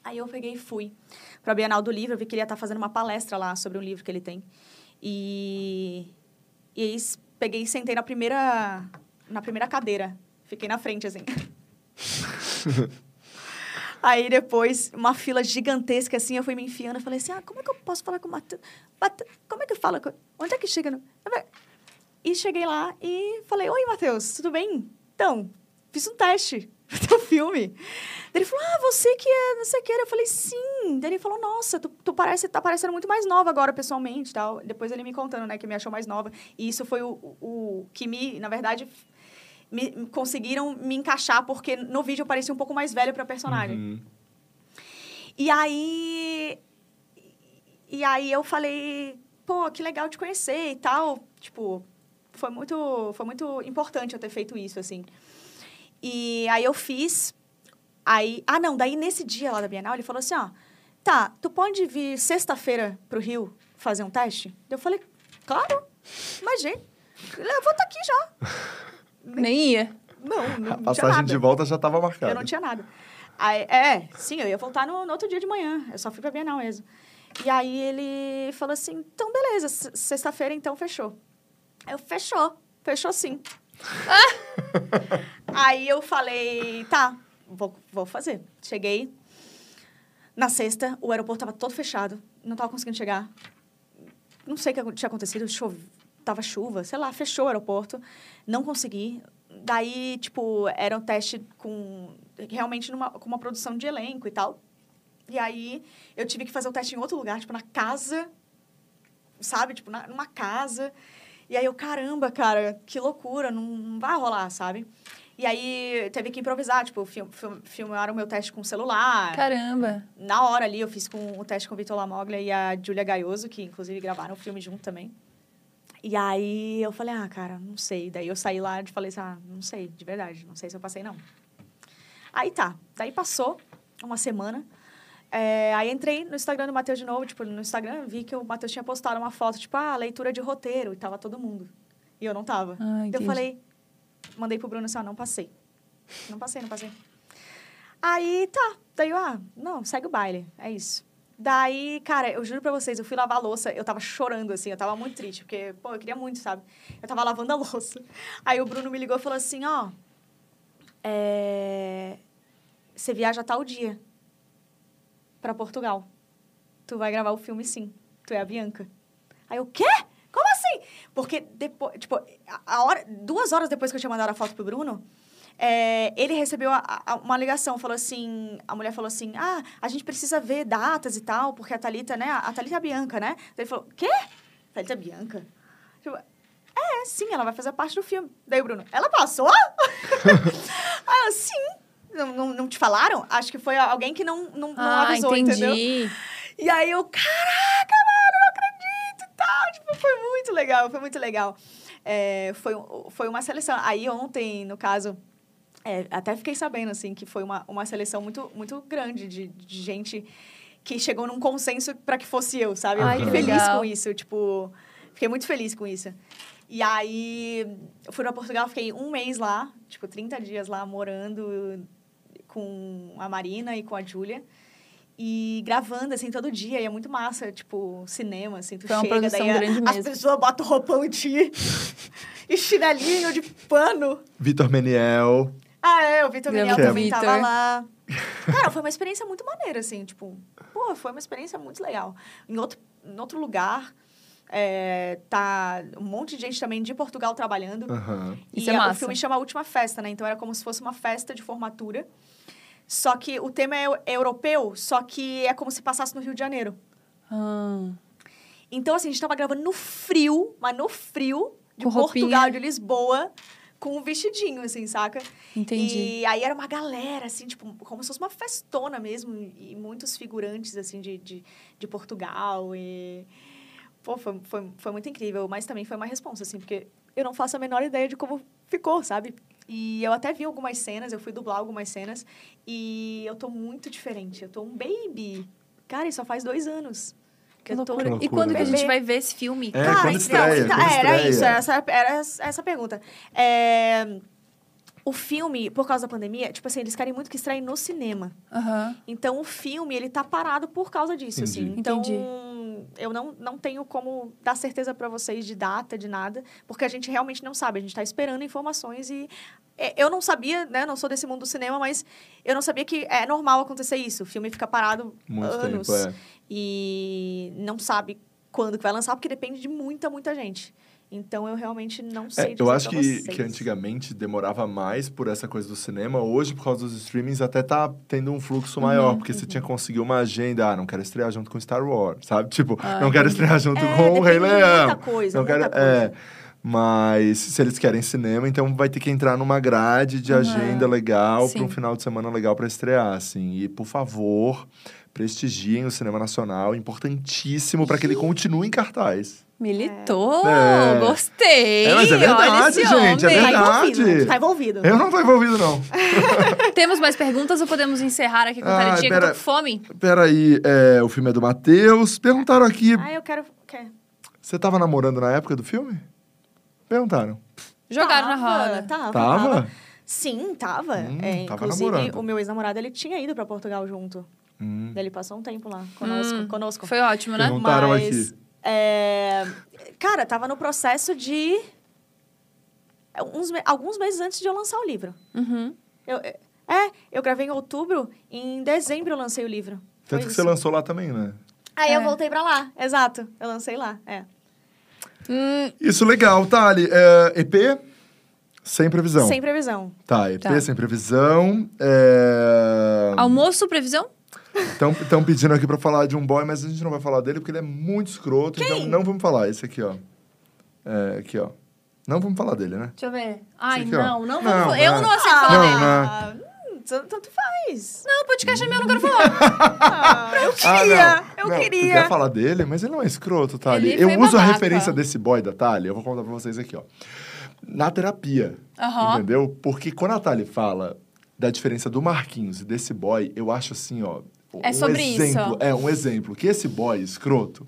Aí eu peguei e fui pra Bienal do Livro, eu vi que ele ia estar fazendo uma palestra lá sobre um livro que ele tem. E, e aí peguei e sentei na primeira, na primeira cadeira. Fiquei na frente, assim. Aí depois, uma fila gigantesca assim, eu fui me enfiando. Eu falei assim: ah, como é que eu posso falar com o Matheus? Como é que fala? com- Onde é que chega? No... E cheguei lá e falei: Oi, Matheus, tudo bem? Então, fiz um teste teu filme. Daí ele falou, ah, você que é não sei o que. Eu falei, sim. Daí ele falou, nossa, tu, tu parece, tá parecendo muito mais nova agora, pessoalmente tal. Depois ele me contando, né, que me achou mais nova. E isso foi o, o, o que me, na verdade, me, me conseguiram me encaixar, porque no vídeo eu parecia um pouco mais velho pra personagem. Uhum. E aí. E aí eu falei, pô, que legal te conhecer e tal. Tipo, foi muito, foi muito importante eu ter feito isso, assim. E aí eu fiz. Aí. Ah, não, daí nesse dia lá da Bienal, ele falou assim: ó, tá, tu pode vir sexta-feira pro Rio fazer um teste? Eu falei, claro, imagina. Eu vou estar aqui já. Nem ia. Não, não, A passagem nada. de volta já estava marcada. Eu não tinha nada. Aí, é, sim, eu ia voltar no, no outro dia de manhã. Eu só fui pra Bienal mesmo. E aí ele falou assim, então beleza, sexta-feira então fechou. Eu, fechou, fechou sim. aí eu falei, tá, vou, vou fazer. Cheguei na sexta, o aeroporto tava todo fechado, não tava conseguindo chegar. Não sei o que tinha acontecido, chove, tava chuva, sei lá, fechou o aeroporto, não consegui. Daí, tipo, era um teste com realmente numa, com uma produção de elenco e tal. E aí eu tive que fazer o teste em outro lugar, tipo, na casa, sabe? Tipo, na, numa casa. E aí eu, caramba, cara, que loucura, não, não vai rolar, sabe? E aí teve que improvisar, tipo, film, film, filmaram o meu teste com o celular. Caramba. Na hora ali, eu fiz com o teste com o Vitor Lamoglia e a Julia Gaioso, que inclusive gravaram o filme junto também. E aí eu falei, ah, cara, não sei. Daí eu saí lá e falei assim, ah, não sei, de verdade, não sei se eu passei, não. Aí tá, daí passou uma semana. É, aí entrei no Instagram do Matheus de novo, tipo, no Instagram vi que o Matheus tinha postado uma foto, tipo, ah, leitura de roteiro, e tava todo mundo. E eu não tava. Ah, Daí eu falei, mandei pro Bruno assim, ó, não passei. Não passei, não passei. Aí, tá. Daí eu, ah, não, segue o baile. É isso. Daí, cara, eu juro pra vocês, eu fui lavar a louça, eu tava chorando, assim, eu tava muito triste, porque, pô, eu queria muito, sabe? Eu tava lavando a louça. Aí o Bruno me ligou e falou assim, ó, é... você viaja tal dia pra Portugal. Tu vai gravar o filme sim. Tu é a Bianca. Aí eu, quê? Como assim? Porque depois, tipo, a- hora, duas horas depois que eu tinha mandado a foto pro Bruno, é, ele recebeu a- a- uma ligação, falou assim, a mulher falou assim, ah, a gente precisa ver datas e tal, porque a Thalita, né, a Thalita é a Bianca, né? Ele falou, quê? Thalita é Bianca? Tipo, é, sim, ela vai fazer parte do filme. Daí o Bruno, ela passou? ah, sim. Não, não, não te falaram? Acho que foi alguém que não, não, não ah, avisou, entendi. entendeu? E aí eu, caraca, mano, não acredito e tal. Tipo, foi muito legal, foi muito legal. É, foi, foi uma seleção. Aí ontem, no caso, é, até fiquei sabendo, assim, que foi uma, uma seleção muito, muito grande de, de gente que chegou num consenso para que fosse eu, sabe? Eu Ai, fiquei que feliz legal. com isso, tipo... Fiquei muito feliz com isso. E aí, eu fui para Portugal, fiquei um mês lá, tipo, 30 dias lá, morando com a Marina e com a Júlia. E gravando, assim, todo dia. E é muito massa, tipo, cinema, assim. Tu Foi uma chega, daí a- as pessoas botam roupão em ti. e chinelinho de pano. Vitor Meniel. Ah, é, o Vitor Meniel também o tava lá. Cara, foi uma experiência muito maneira, assim, tipo... Pô, foi uma experiência muito legal. Em outro, em outro lugar, é, tá um monte de gente também de Portugal trabalhando. Aham. Isso e é a- o massa. filme chama A Última Festa, né? Então era como se fosse uma festa de formatura. Só que o tema é, é europeu, só que é como se passasse no Rio de Janeiro. Ah, Então, assim, a gente tava gravando no frio, mas no frio, de Com roupinha. Portugal, de Lisboa, com um vestidinho, assim, saca? entendi. E aí era uma galera, assim, tipo, como se fosse uma festona mesmo. E muitos figurantes, assim, de, de, de Portugal. E... Pô, foi, foi, foi muito incrível. Mas também foi uma responsa, assim, porque eu não faço a menor ideia de como ficou, sabe? E eu até vi algumas cenas, eu fui dublar algumas cenas. E eu tô muito diferente. Eu tô um baby. Cara, isso só faz dois anos. Que eu tô- loucura. Que E quando que a loucura. gente vai ver esse filme? É, Cara, quando então, estreia, tá, quando era estreia? isso, essa, era essa essa a pergunta. É, o filme, por causa da pandemia, tipo assim, eles querem muito que estreie no cinema. Aham. Então, o filme, ele tá parado por causa disso, Entendi. assim. Então, Entendi. Eu não, não tenho como dar certeza pra vocês de data, de nada, porque a gente realmente não sabe. A gente tá esperando informações e... é, Eu não sabia, né? Não sou desse mundo do cinema, mas eu não sabia que é normal acontecer isso. O filme fica parado Muito anos tempo, é. e não sabe quando que vai lançar, porque depende de muita, muita gente. Então eu realmente não sei É, eu acho que, que antigamente demorava mais por essa coisa do cinema. Hoje, por causa dos streamings, até tá tendo um fluxo maior. porque você tinha que conseguir uma agenda. Ah, não quero estrear junto com Star Wars, sabe? Tipo, Ah, não quero estrear junto É, com o Rei Leão. muita coisa, não quero, muita coisa. É, mas se eles querem cinema, então vai ter que entrar numa grade de Uhum. agenda legal para um final de semana legal para estrear, assim. E, por favor, prestigiem o cinema nacional. Importantíssimo para que ele continue em cartaz. Militou! É. Gostei! É, mas é Olha verdade, esse gente, é homem. Tá verdade. envolvido, tá envolvido. Eu não tô envolvido, não. Temos mais perguntas ou podemos encerrar aqui com a Ai, Taritinha, que eu tô com fome? Peraí, é, o filme é do Matheus. Perguntaram aqui, Ah, eu quero... quer? você tava namorando na época do filme? Perguntaram. Jogaram na Tava, roda. Tava, Tava? Sim, tava. Hum, É, tava inclusive, namorando. o meu ex-namorado, ele tinha ido pra Portugal junto. Hum. Daí Ele passou um tempo lá conosco. Hum, conosco. Foi ótimo, né? Pergun- Perguntaram Mas, aqui. É, Cara, tava no processo de... Uns me- Alguns meses antes de eu lançar o livro. Uhum. Eu, é, eu gravei em outubro, em dezembro eu lancei o livro. Foi Tanto que isso. você lançou lá também, né? Aí eu É. voltei pra lá, exato. Eu lancei lá, é. Hum, Isso, legal. Thali, é, EP sem previsão. Sem previsão. Tá, EP Tá. sem previsão. É... almoço, previsão? Estão pedindo aqui pra falar de um boy, mas a gente não vai falar dele porque ele é muito escroto. Então não vamos falar. Esse aqui, ó. É, aqui, ó. Não vamos falar dele, né? Deixa eu ver. Ai, aqui, não, não, Não, vamos. Eu não. não aceito Ah, falar Não, dele. né? Ah, hum, tanto faz. Não, o podcast é meu, eu não quero falar. Ah, eu Ah, queria, não. eu Não, Tu queria. quer falar dele, mas ele não é escroto, Thali. Ele Eu uso a babaca. referência desse boy da Thali, eu vou contar pra vocês aqui, ó. Na terapia, entendeu? Porque quando a Thali fala da diferença do Marquinhos e desse boy, eu acho assim, ó... É um sobre isso. exemplo, É, um exemplo. Que esse boy escroto,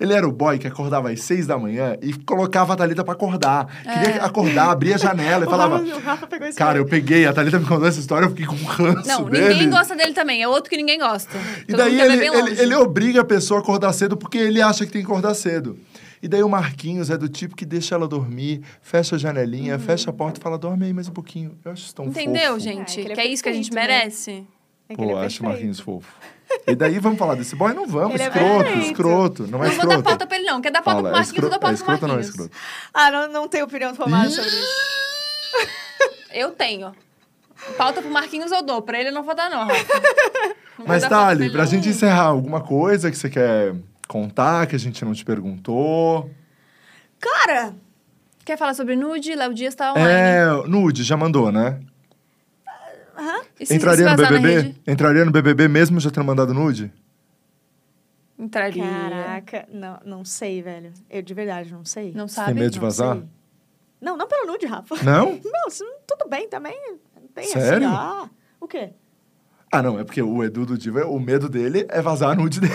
ele era o boy que acordava às seis da manhã e colocava a Thalita pra acordar. Queria É. acordar, abria a janela e falava... Rafa- o Rafa pegou esse Cara, eu peguei, a Thalita me contou essa história, eu fiquei com um ranço Não, dele. ninguém gosta dele também. É outro que ninguém gosta. E Todo daí ele, ele, ele obriga a pessoa a acordar cedo porque ele acha que tem que acordar cedo. E daí o Marquinhos é do tipo que deixa ela dormir, fecha a janelinha, fecha a porta e fala, dorme aí mais um pouquinho. Eu acho isso tão Entendeu, fofo. gente? É, que ele que é é isso que a gente né? merece. É Pô, é acho o. Marquinhos fofo. E daí vamos falar desse boy? Não vamos, Ele é escroto, perfeito. escroto. Não é Não vou escroto. dar pauta pra ele, não. Quer dar pauta Fala, pro é Marquinhos, eu dou escroto, é pauta pro escroto ou não é Marquinhos. escroto? Ah, não, não tenho opinião formada sobre isso. Eu tenho. Pauta pro Marquinhos eu dou. Pra ele eu não vou dar, não, Rafa. Não Mas, pauta Thali, pra não. gente encerrar, alguma coisa que você quer contar, que a gente não te perguntou? Cara, Quer falar sobre nude? Léo Dias tá online. É, nude, já mandou, né? E se- Entraria se no vazar na BBB? rede? Entraria no BBB mesmo já tendo mandado nude? Entraria. caraca, não, não sei, velho. Eu de verdade não sei. Não Você tem sabe? medo de Não vazar? sei. Não, não pelo nude, Rafa. Não? Não, isso, tudo bem também. Não tem Sério? assim, ah, o quê? Ah, não, é porque o Edu do Diva, o medo dele é vazar a nude dele.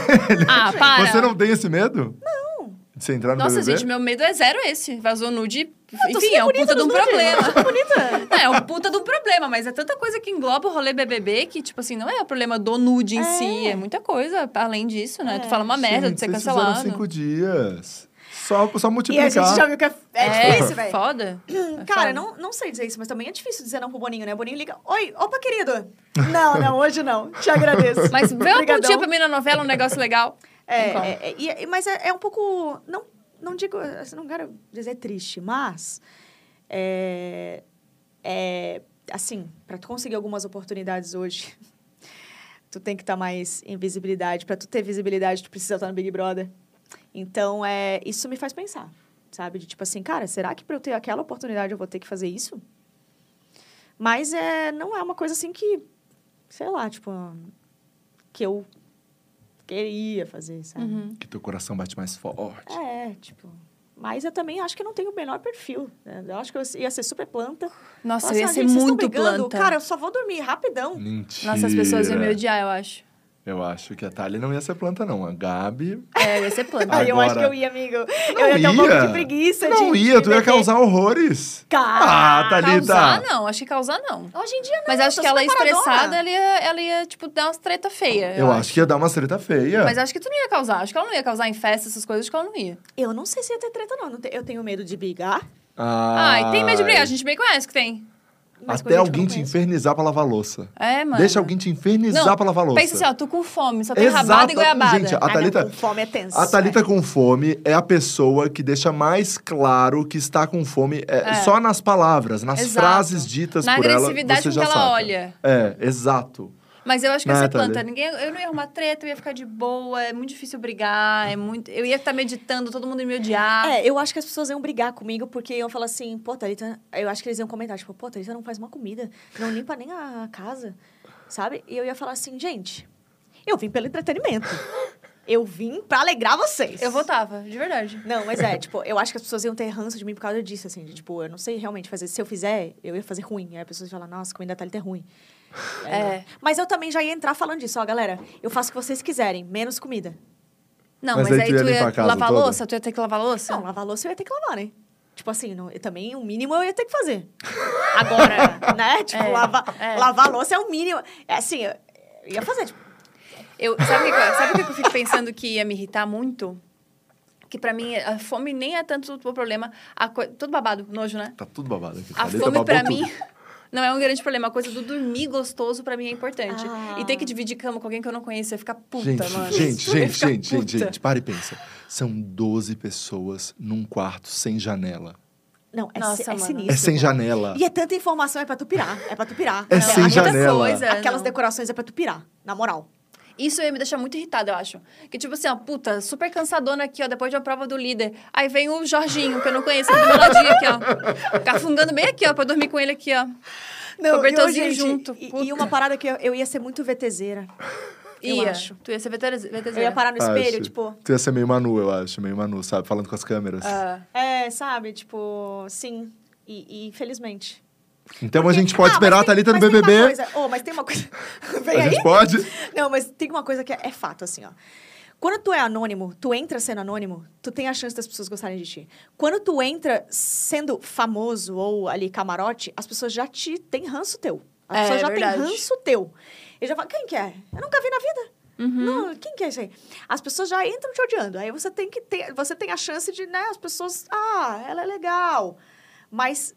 Ah, para. Você não tem esse medo? Não. De você entrar no Nossa, BBB? gente, meu medo é zero esse. Vazou nude. tô Enfim, super é um puta de um problema. Bonita. É, é um puta de um problema, mas é tanta coisa que engloba o rolê BBB que, tipo assim, não é o problema do nude em É. si, é muita coisa além disso, né? É. Tu fala uma merda Gente, de ser vocês cancelado. cinco dias. Só, só E a multiplicar. gente já viu que é, é difícil, velho. foda. É Cara, foda. não, não sei dizer isso, mas também é difícil dizer não pro Boninho, né? O Boninho liga, oi, opa, querido. Não, não, hoje não. Te agradeço. Mas vê uma pontinha pra mim na novela, um negócio legal. É, é, é, e- mas é, é um pouco. Não, não digo. assim, Não quero dizer triste, mas. É, é, assim, para tu conseguir algumas oportunidades hoje, tu tem que estar mais em visibilidade. Para tu ter visibilidade, tu precisa estar no Big Brother. Então, é, isso me faz pensar, sabe? De tipo assim, cara, será que para eu ter aquela oportunidade eu vou ter que fazer isso? Mas é, não é uma coisa assim que, sei lá, tipo, que eu queria fazer, sabe? Uhum. Que teu coração bate mais forte. É, tipo. Mas eu também acho que não tenho o menor perfil. né? Eu acho que eu ia ser super planta. Nossa, Nossa, eu ia gente, ser vocês tão muito brigando? planta. Cara, eu só vou dormir rapidão. Mentira. Nossa, as pessoas iam me odiar, eu acho. Eu acho que a Thalia não ia ser planta, não. A Gabi... É, eu ia ser planta. Aí eu acho que Agora- eu ia, amigo. Não eu ia ter um pouco ia. de preguiça Não de. ia, de tu ia causar horrores. Cara, Ah, Thalita. Causar, não. Acho que causar, não. Hoje em dia não. Mas acho que ela paradona. estressada, ela ia, ela ia, tipo, dar umas treta feia. Eu, acho que ia dar uma treta feia. Mas acho que tu não ia causar. Acho que ela não ia causar em festa, essas coisas, acho que ela não ia. Eu não sei se ia ter treta, não. Eu tenho medo de brigar. Ah, Ai, tem medo de brigar. A gente bem conhece que tem. Mas Até alguém te infernizar pra lavar louça. É, mano. Deixa alguém te infernizar Não, pra lavar louça. Pensa assim, ó, tô com fome, só tem rabada Exata- e goiabada. Gente, a Ah, não, Thalita- com fome é tenso. A Thalita com fome é a pessoa que deixa mais claro que está com fome é, É. só nas palavras, nas Exato. frases ditas Na por ela, agressividade você com já que ela saca. olha. É, exato. Mas eu acho que Né, essa planta, ninguém, eu não ia arrumar treta, eu ia ficar de boa, é muito difícil brigar, é muito, eu ia estar meditando, todo mundo ia me odiar. É, eu acho que as pessoas iam brigar comigo porque iam falar assim, pô, Thalita... Eu acho que eles iam comentar, tipo, pô, Thalita não faz uma comida, não limpa nem a casa, sabe? E eu ia falar assim, gente, eu vim pelo entretenimento. Eu vim pra alegrar vocês. Eu votava, de verdade. Não, mas é, tipo, eu acho que as pessoas iam ter ranço de mim por causa disso, assim. De, tipo, eu não sei realmente fazer. Se eu fizer, eu ia fazer ruim. Aí a pessoa ia falar, nossa, a comida da Thalita é ruim. É. Mas eu também já ia entrar falando disso, ó, galera. Eu faço o que vocês quiserem, menos comida. Não, Mas mas, aí aí tu ia ia lavar toda? louça, tu ia ter que lavar louça? Não, lavar louça eu ia ter que lavar, né? Tipo assim, não, eu também o mínimo eu ia ter que fazer. Agora, né? Tipo, É, lavar, é. lavar louça é o mínimo. É assim, eu, eu ia fazer, tipo, Eu, sabe o que, eu- sabe que eu fico pensando que ia me irritar muito? Que pra mim, a fome nem é tanto o problema. A co... Tudo babado, nojo, né? Tá tudo babado aqui. A Thalita fome pra tudo. mim não é um grande problema. A coisa do dormir gostoso pra mim é importante. Ah. E ter que dividir cama com alguém que eu não conheço, ia ficar puta, Gente, mano. gente, gente, gente, gente, puta. gente, para e pensa. São 12 pessoas num quarto sem janela. não, é, Nossa, é mano. sinistro. É sem janela. E é tanta informação, é pra tu pirar. É pra tu pirar. É Não, sem janela. Coisa, Aquelas não. decorações é pra tu pirar, na moral. Isso ia me deixar muito irritada, eu acho. Que tipo assim, ó, puta, super cansadona aqui, ó, depois de uma prova do líder. Aí vem o Jorginho, que eu não conheço, do meu ladinho aqui, ó. Cafungando bem aqui, ó, pra eu dormir com ele aqui, ó. Cobertorzinho e, ô, gente, junto, E, e uma parada que eu, eu ia ser muito VTZera. Eu Ia. acho. Tu ia ser VTZ. Eu ia parar no espelho, Acho. tipo... Tu ia ser meio Manu, eu acho. Meio Manu, sabe? Falando com as câmeras. Ah, É, sabe? Tipo, sim. E, e infelizmente. Então a gente pode Ah, esperar a mas tem- Thalita no tem BBB. coisa- oh, mas tem uma coisa... Vem A aí? gente pode? Não, mas tem uma coisa que é, é fato, assim, ó. Quando tu é anônimo, tu entra sendo anônimo, tu tem a chance das pessoas gostarem de ti. Quando tu entra sendo famoso ou ali camarote, as pessoas já te têm ranço teu. As É, pessoas já verdade. têm ranço teu. Eu já falo, quem que é? Eu nunca vi na vida. Uhum. Não, quem que é isso aí? As pessoas já entram te odiando. Aí você tem que ter, você tem a chance de, né, as pessoas, ah, ela é legal. Mas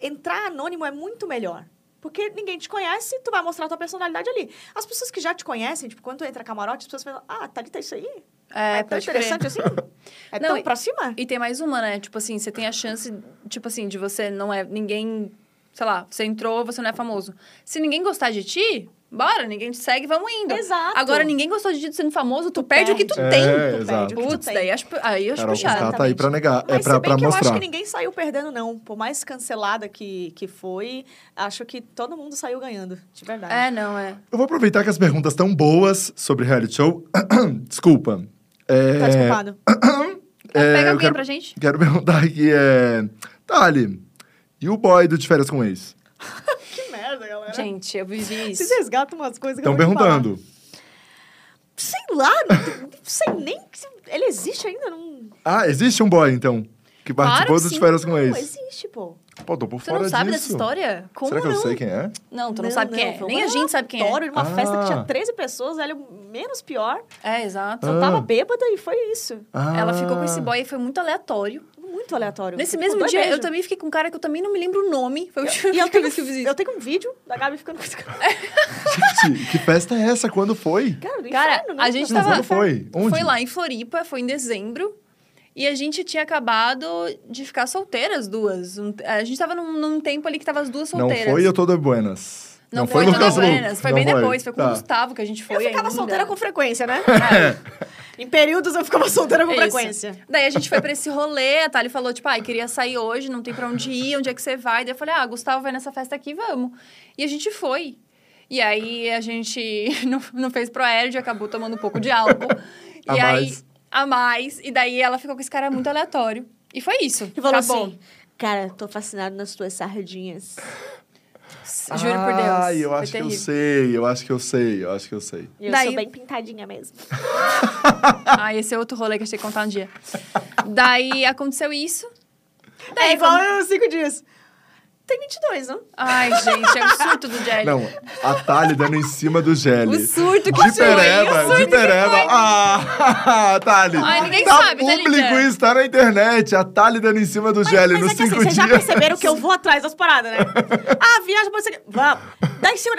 entrar anônimo é muito melhor. Porque ninguém te conhece, tu vai mostrar tua personalidade ali. As pessoas que já te conhecem, tipo, quando tu entra camarote, as pessoas falam, ah, Thalita, isso aí? é, É, tão pode crer. interessante assim? É Não, tão pra cima? E tem mais uma, né? Tipo assim, você tem a chance, tipo assim, de você não é ninguém, sei lá, você entrou, você não é famoso. Se ninguém gostar de ti, bora, ninguém te segue, vamos indo. Exato. Agora, ninguém gostou de ti sendo famoso, tu, Tu perde, o que tu perde. tem. É, Tu exato. perde o que tu Putz, tem. daí acho, aí eu acho puxado. Conká tá aí pra negar. É Mas pra, se bem pra que eu mostrar. acho que ninguém saiu perdendo, não. Por mais cancelada que, que foi, acho que todo mundo saiu ganhando, de verdade. É, não, é. Eu vou aproveitar que as perguntas estão boas sobre reality show. Desculpa. É, Tá desculpado. é, Pega alguém quero, pra gente. quero perguntar aqui, é... Thali, e o boy do De Férias com Ex? que galera. Gente, eu vivi isso. Vocês resgatam umas coisas que Estão perguntando. Sei lá, não, sei nem se ele existe ainda. Não, Ah, existe um boy, então, que Claro participou que do De sim. Férias com não Ex? existe, pô. Pô, tô por Tu fora não sabe disso. dessa história? Como Será que não? eu sei quem é? Não, tu não, sabe quem é. Nem a gente sabe quem é. aleatório, numa festa que tinha Ah. 13 pessoas, ela menos pior. É, exato. Ah. tava bêbada e foi isso. Ela ficou com Ah. esse boy e foi muito aleatório. Muito aleatório. Nesse mesmo dia, eu beijos. também fiquei com um cara que eu também não me lembro o nome. Foi a última E eu tenho, que eu fiz isso. eu tenho um vídeo da Gabi ficando com esse cara. Gente, que festa é essa? Quando foi? Cara, do Cara, inferno, né? a gente Não, tava... quando foi? Onde? Foi lá em Floripa, foi em dezembro. E a gente tinha acabado de ficar solteiras as duas. A gente tava num, num tempo ali que tava as duas Não solteiras. foi Eu Tô de Buenas. Não, foi, Lucas Lucas. Buenas. Foi Não bem depois, foi com Tá. o Gustavo que a gente foi Eu ficava ainda. solteira com frequência, né? É. em períodos eu ficava solteira com Isso. frequência. Daí a gente foi pra esse rolê, a Thali falou, tipo, ai, queria sair hoje, não tem pra onde ir, onde é que você vai? Daí eu falei, ah, Gustavo vai nessa festa aqui, vamos. E a gente foi. E aí a gente não, não fez pro aéreo, acabou tomando um pouco de álcool. A e aí, mais. A mais. E daí ela ficou com esse cara muito aleatório. E foi isso. E falou Acabou. assim, cara, tô fascinado nas tuas sardinhas. Juro por Deus. Ai, eu foi acho que eu terrível. sei, eu acho que eu sei, eu acho que eu sei. E eu Daí- sou bem pintadinha mesmo. Ah, esse é outro rolê que a gente tem que contar um dia. Daí aconteceu isso. É igual eu cinco dias. Tem 22, não? Ai, gente, é o surto do Jelly. Não, a Thali dando em cima do O Gelli. surto que De foi. o pereba, surto de pereba. Ah, Thali. Ai, ninguém tá sabe, público Lídia? isso, tá na internet. A Thali dando em cima do Gelli mas nos é que assim, cinco vocês já dias. perceberam que eu vou atrás das paradas, né? ah, viagem pra você. Vamos. Dá em cima.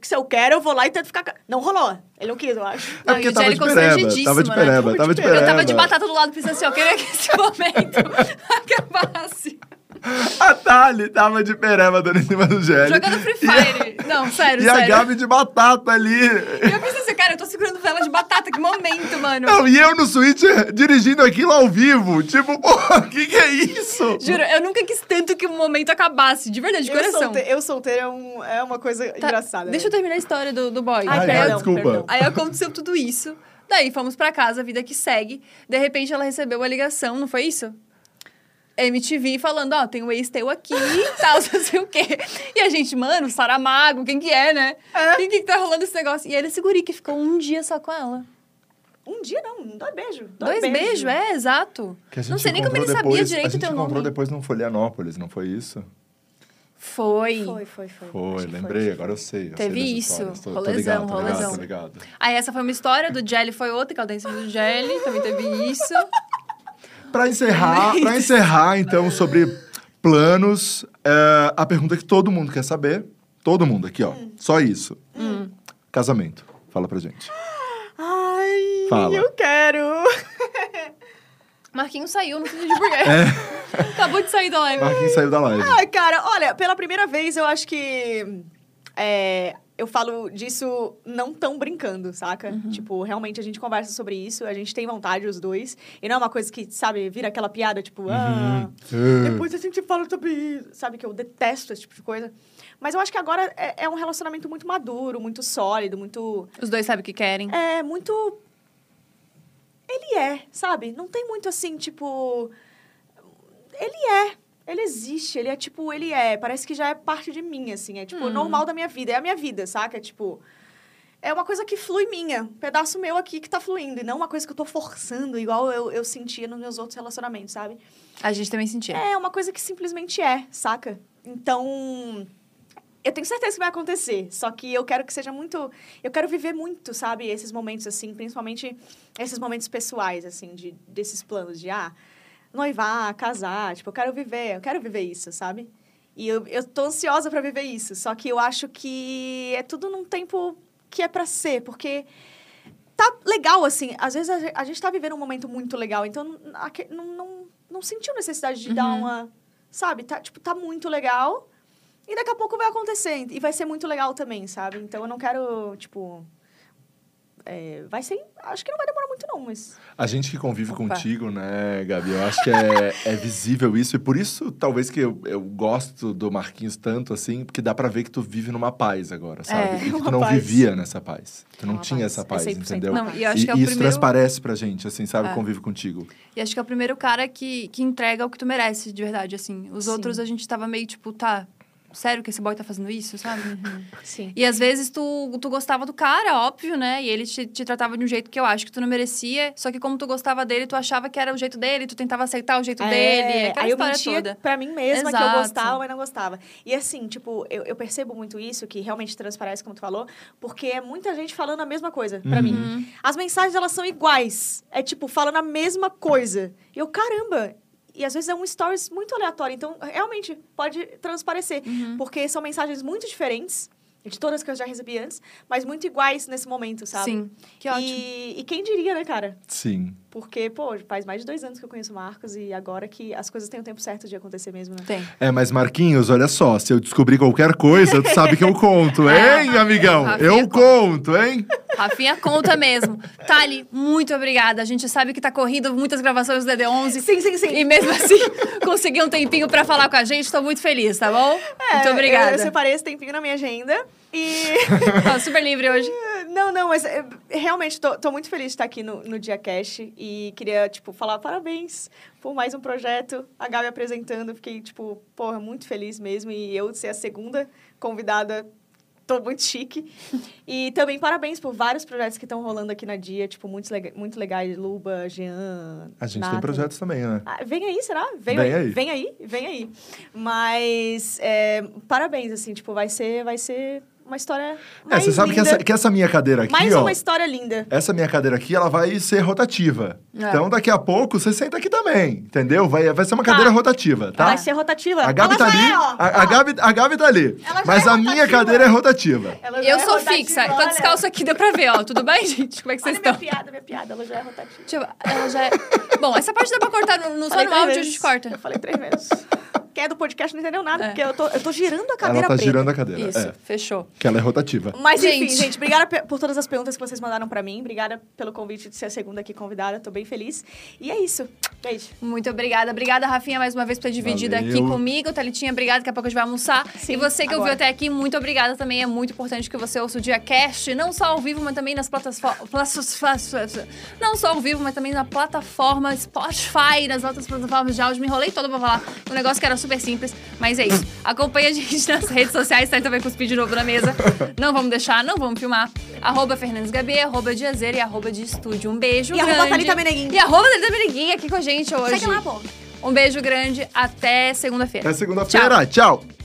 Que se eu quero, eu vou lá e tento ficar. ca- Não rolou. Ele não quis, eu acho. É Não, porque e o tava Jelly de pereba, constrangidíssimo, tava de né? pereba, tava de pereba. Eu tava de batata do lado pensando assim, ó, eu queria que esse momento acabasse. A Thali tava de pereba dando em cima do Gelli. Jogando Free Fire. Não, sério, E a sério. Gabi de batata ali. E eu pensei assim, cara, eu tô segurando vela de batata, que momento, mano. Não, e eu no Switch dirigindo aquilo ao vivo. Tipo, porra, o que, que é isso? Juro, eu nunca quis tanto que o momento acabasse, de verdade, de Eu, coração. solte... eu solteiro é, um- é uma coisa Tá, engraçada. Deixa eu né? terminar a história do, do boy. Ai, Ai, perdão, desculpa. perdão. Aí aconteceu tudo isso. Daí fomos pra casa, a vida que segue. De repente ela recebeu uma ligação, não foi isso? MTV falando, ó, tem um ex teu aqui e tal, não sei o quê. E a gente, mano, Saramago, quem que é, né? É. Quem que tá rolando esse negócio? E ele seguri que ficou um dia só com ela. Um dia não, dois beijos. Dois beijos, é, exato. Que a gente Não sei nem como ele encontrou sabia depois- direito A o gente teu encontrou nome. depois no Florianópolis, não foi isso? Foi. Foi, foi, foi. Foi, lembrei, agora eu sei. eu Teve sei isso, histórias. Tô, tô rolezão, ligado, tô ligado, rolezão. tô ligado. Aí essa foi uma história, do Jelly foi outra, que ela tá em cima do Jelly, também teve isso. Pra encerrar, pra encerrar, então, sobre planos, é, a pergunta que todo mundo quer saber, todo mundo aqui, ó, só isso. Hum. Casamento. Fala pra gente. Ai, Fala. eu quero. Marquinhos saiu, não sei de porquê. É. Acabou de sair da live. Marquinhos saiu da live. Ai, cara, olha, pela primeira vez eu acho que. é, eu falo disso não tão brincando, saca? Tipo, realmente a gente conversa sobre isso, a gente tem vontade, os dois. E não é uma coisa que, sabe, vira aquela piada, tipo, ah, Uhum. depois a gente fala sobre isso. Sabe que eu detesto esse tipo de coisa. Mas eu acho que agora é, é um relacionamento muito maduro, muito sólido, muito. Os dois sabem o que querem. É muito. Ele é, sabe? Não tem muito assim, tipo. Ele é. Ele existe, ele é tipo, ele é. Parece que já é parte de mim, assim. É tipo, Hum. normal da minha vida. É a minha vida, saca? É tipo. É uma coisa que flui minha. Um pedaço meu aqui que tá fluindo. E não uma coisa que eu tô forçando, igual eu, eu sentia nos meus outros relacionamentos, sabe? A gente também sentia. É uma coisa que simplesmente é, saca? Então. Eu tenho certeza que vai acontecer. Só que eu quero que seja muito. Eu quero viver muito, sabe? Esses momentos, assim, principalmente esses momentos pessoais, assim, de, desses planos de, ah, noivar, casar. Tipo, eu quero viver, eu quero viver isso, sabe? E eu, eu tô ansiosa pra viver isso. Só que eu acho que é tudo num tempo que é pra ser, porque tá legal, assim. Às vezes a a gente tá vivendo um momento muito legal, então não, não, não, sentiu necessidade de dar Uhum. uma. Sabe? Tá, tipo, tá muito legal. E daqui a pouco vai acontecer. E vai ser muito legal também, sabe? Então eu não quero, tipo. É, vai ser. Acho que não vai demorar muito, não, mas. A gente que convive Opa. contigo, né, Gabi? Eu acho que é, é visível isso. E por isso, talvez que eu, eu gosto do Marquinhos tanto, assim, porque dá pra ver que tu vive numa paz agora, sabe? É, e que tu não paz. vivia nessa paz. Tu não Uma tinha paz. essa É paz, 100% entendeu? Não, e e que é isso primeiro- transparece pra gente, assim, sabe? É. Convive contigo. E acho que é o primeiro cara que, que entrega o que tu merece, de verdade, assim. Os Sim. outros a gente tava meio tipo, tá, sério que esse boy tá fazendo isso, sabe? Sim. E às vezes tu, tu gostava do cara, óbvio, né? E ele te, te tratava de um jeito que eu acho que tu não merecia. Só que como tu gostava dele, tu achava que era o jeito dele, tu tentava aceitar o jeito dele. Aquela É, aí eu história mentia toda. pra mim mesma que eu Exato. gostava, mas não gostava. E assim, tipo, eu, eu percebo muito isso, que realmente transparece, como tu falou, porque é muita gente falando a mesma coisa pra Uhum. mim. As mensagens, elas são iguais. É tipo, falando a mesma coisa. E eu, caramba... E às vezes é um stories muito aleatório. Então, realmente, pode transparecer. Uhum. Porque são mensagens muito diferentes, de todas que eu já recebi antes, mas muito iguais nesse momento, sabe? Sim, que ótimo. E, e quem diria, né, cara? Sim. Porque, pô, faz mais de dois anos que eu conheço o Marcos e agora que as coisas têm o tempo certo de acontecer mesmo, né? Tem. É, mas Marquinhos, olha só, se eu descobrir qualquer coisa, tu sabe que eu conto, É. hein, amigão? Rafinha Eu conto, hein? Rafinha conta mesmo. Thali, muito obrigada. A gente sabe que tá corrido muitas gravações do DD11. Sim, sim, sim. E mesmo assim, conseguiu um tempinho pra falar com a gente. Tô muito feliz, tá bom? muito É, obrigada. Eu, eu separei esse tempinho na minha agenda e... Tô super livre hoje. não, não, mas é, realmente tô, tô muito feliz de estar aqui no, no Dia Cash e queria, tipo, falar parabéns por mais um projeto. A Gabi apresentando, fiquei, tipo, porra, muito feliz mesmo. E eu ser a segunda convidada tô muito chique. E também parabéns por vários projetos que estão rolando aqui na Dia, tipo, muito, lega muito legais. Luba, Jean. A gente tem Nathan. projetos também, né? Ah, vem aí, será? Vem, Vem aí. aí. Vem aí, vem aí. Mas é, parabéns, assim, tipo, vai ser, vai ser uma história É, mais você sabe que linda. essa, que essa minha cadeira aqui, Mais ó. uma história linda. Essa minha cadeira aqui, ela vai ser rotativa. É. Então, daqui a pouco, você senta aqui também, entendeu? Vai, vai ser uma cadeira Tá. rotativa, tá? Vai ser rotativa. A Gabi Ela tá ali, é, ó. a, a Gabi, a Gabi tá ali. Ela Mas é a minha rotativa. cadeira é rotativa. Eu é sou rotativa, fixa. Tô olha. descalço aqui, deu pra ver, ó. Tudo bem, gente? Como é que vocês Olha minha estão? piada, minha piada, ela já é rotativa. Deixa eu... Ela já é... Bom, essa parte dá pra cortar no, no, só no áudio, a gente corta. Eu falei três vezes. Quem é do podcast não entendeu nada, É. porque eu tô, eu tô girando a cadeira Ela tá preta. girando a cadeira. Isso, É, fechou. que ela é rotativa. Mas enfim, Gente. gente, obrigada por todas as perguntas que vocês mandaram pra mim. Obrigada pelo convite de ser a segunda aqui convidada. Tô bem feliz. E é isso. Beijo. Muito obrigada. Obrigada, Rafinha, mais uma vez por ter dividido Valeu. aqui comigo. Thalitinha, obrigada. Daqui a pouco a gente vai almoçar. Sim, e você que ouviu agora. até aqui, muito obrigada também. É muito importante que você ouça o DiaCast, não só ao vivo, mas também nas plataformas... Não só ao vivo, mas também na plataforma Spotify, nas outras plataformas de áudio. Me enrolei toda pra falar um negócio que era super simples, mas é isso. Acompanhe a gente nas redes sociais, tá também cuspir de novo na mesa. Não vamos deixar, não vamos filmar. Arroba Fernandes Gabi, arroba Diazeira e arroba de estúdio. Um beijo E grande. arroba Thalita Meneguin. E arroba Thalita Meneguin aqui com a gente hoje. Segue lá, pô. Um beijo grande, até segunda-feira. Até segunda-feira. Tchau.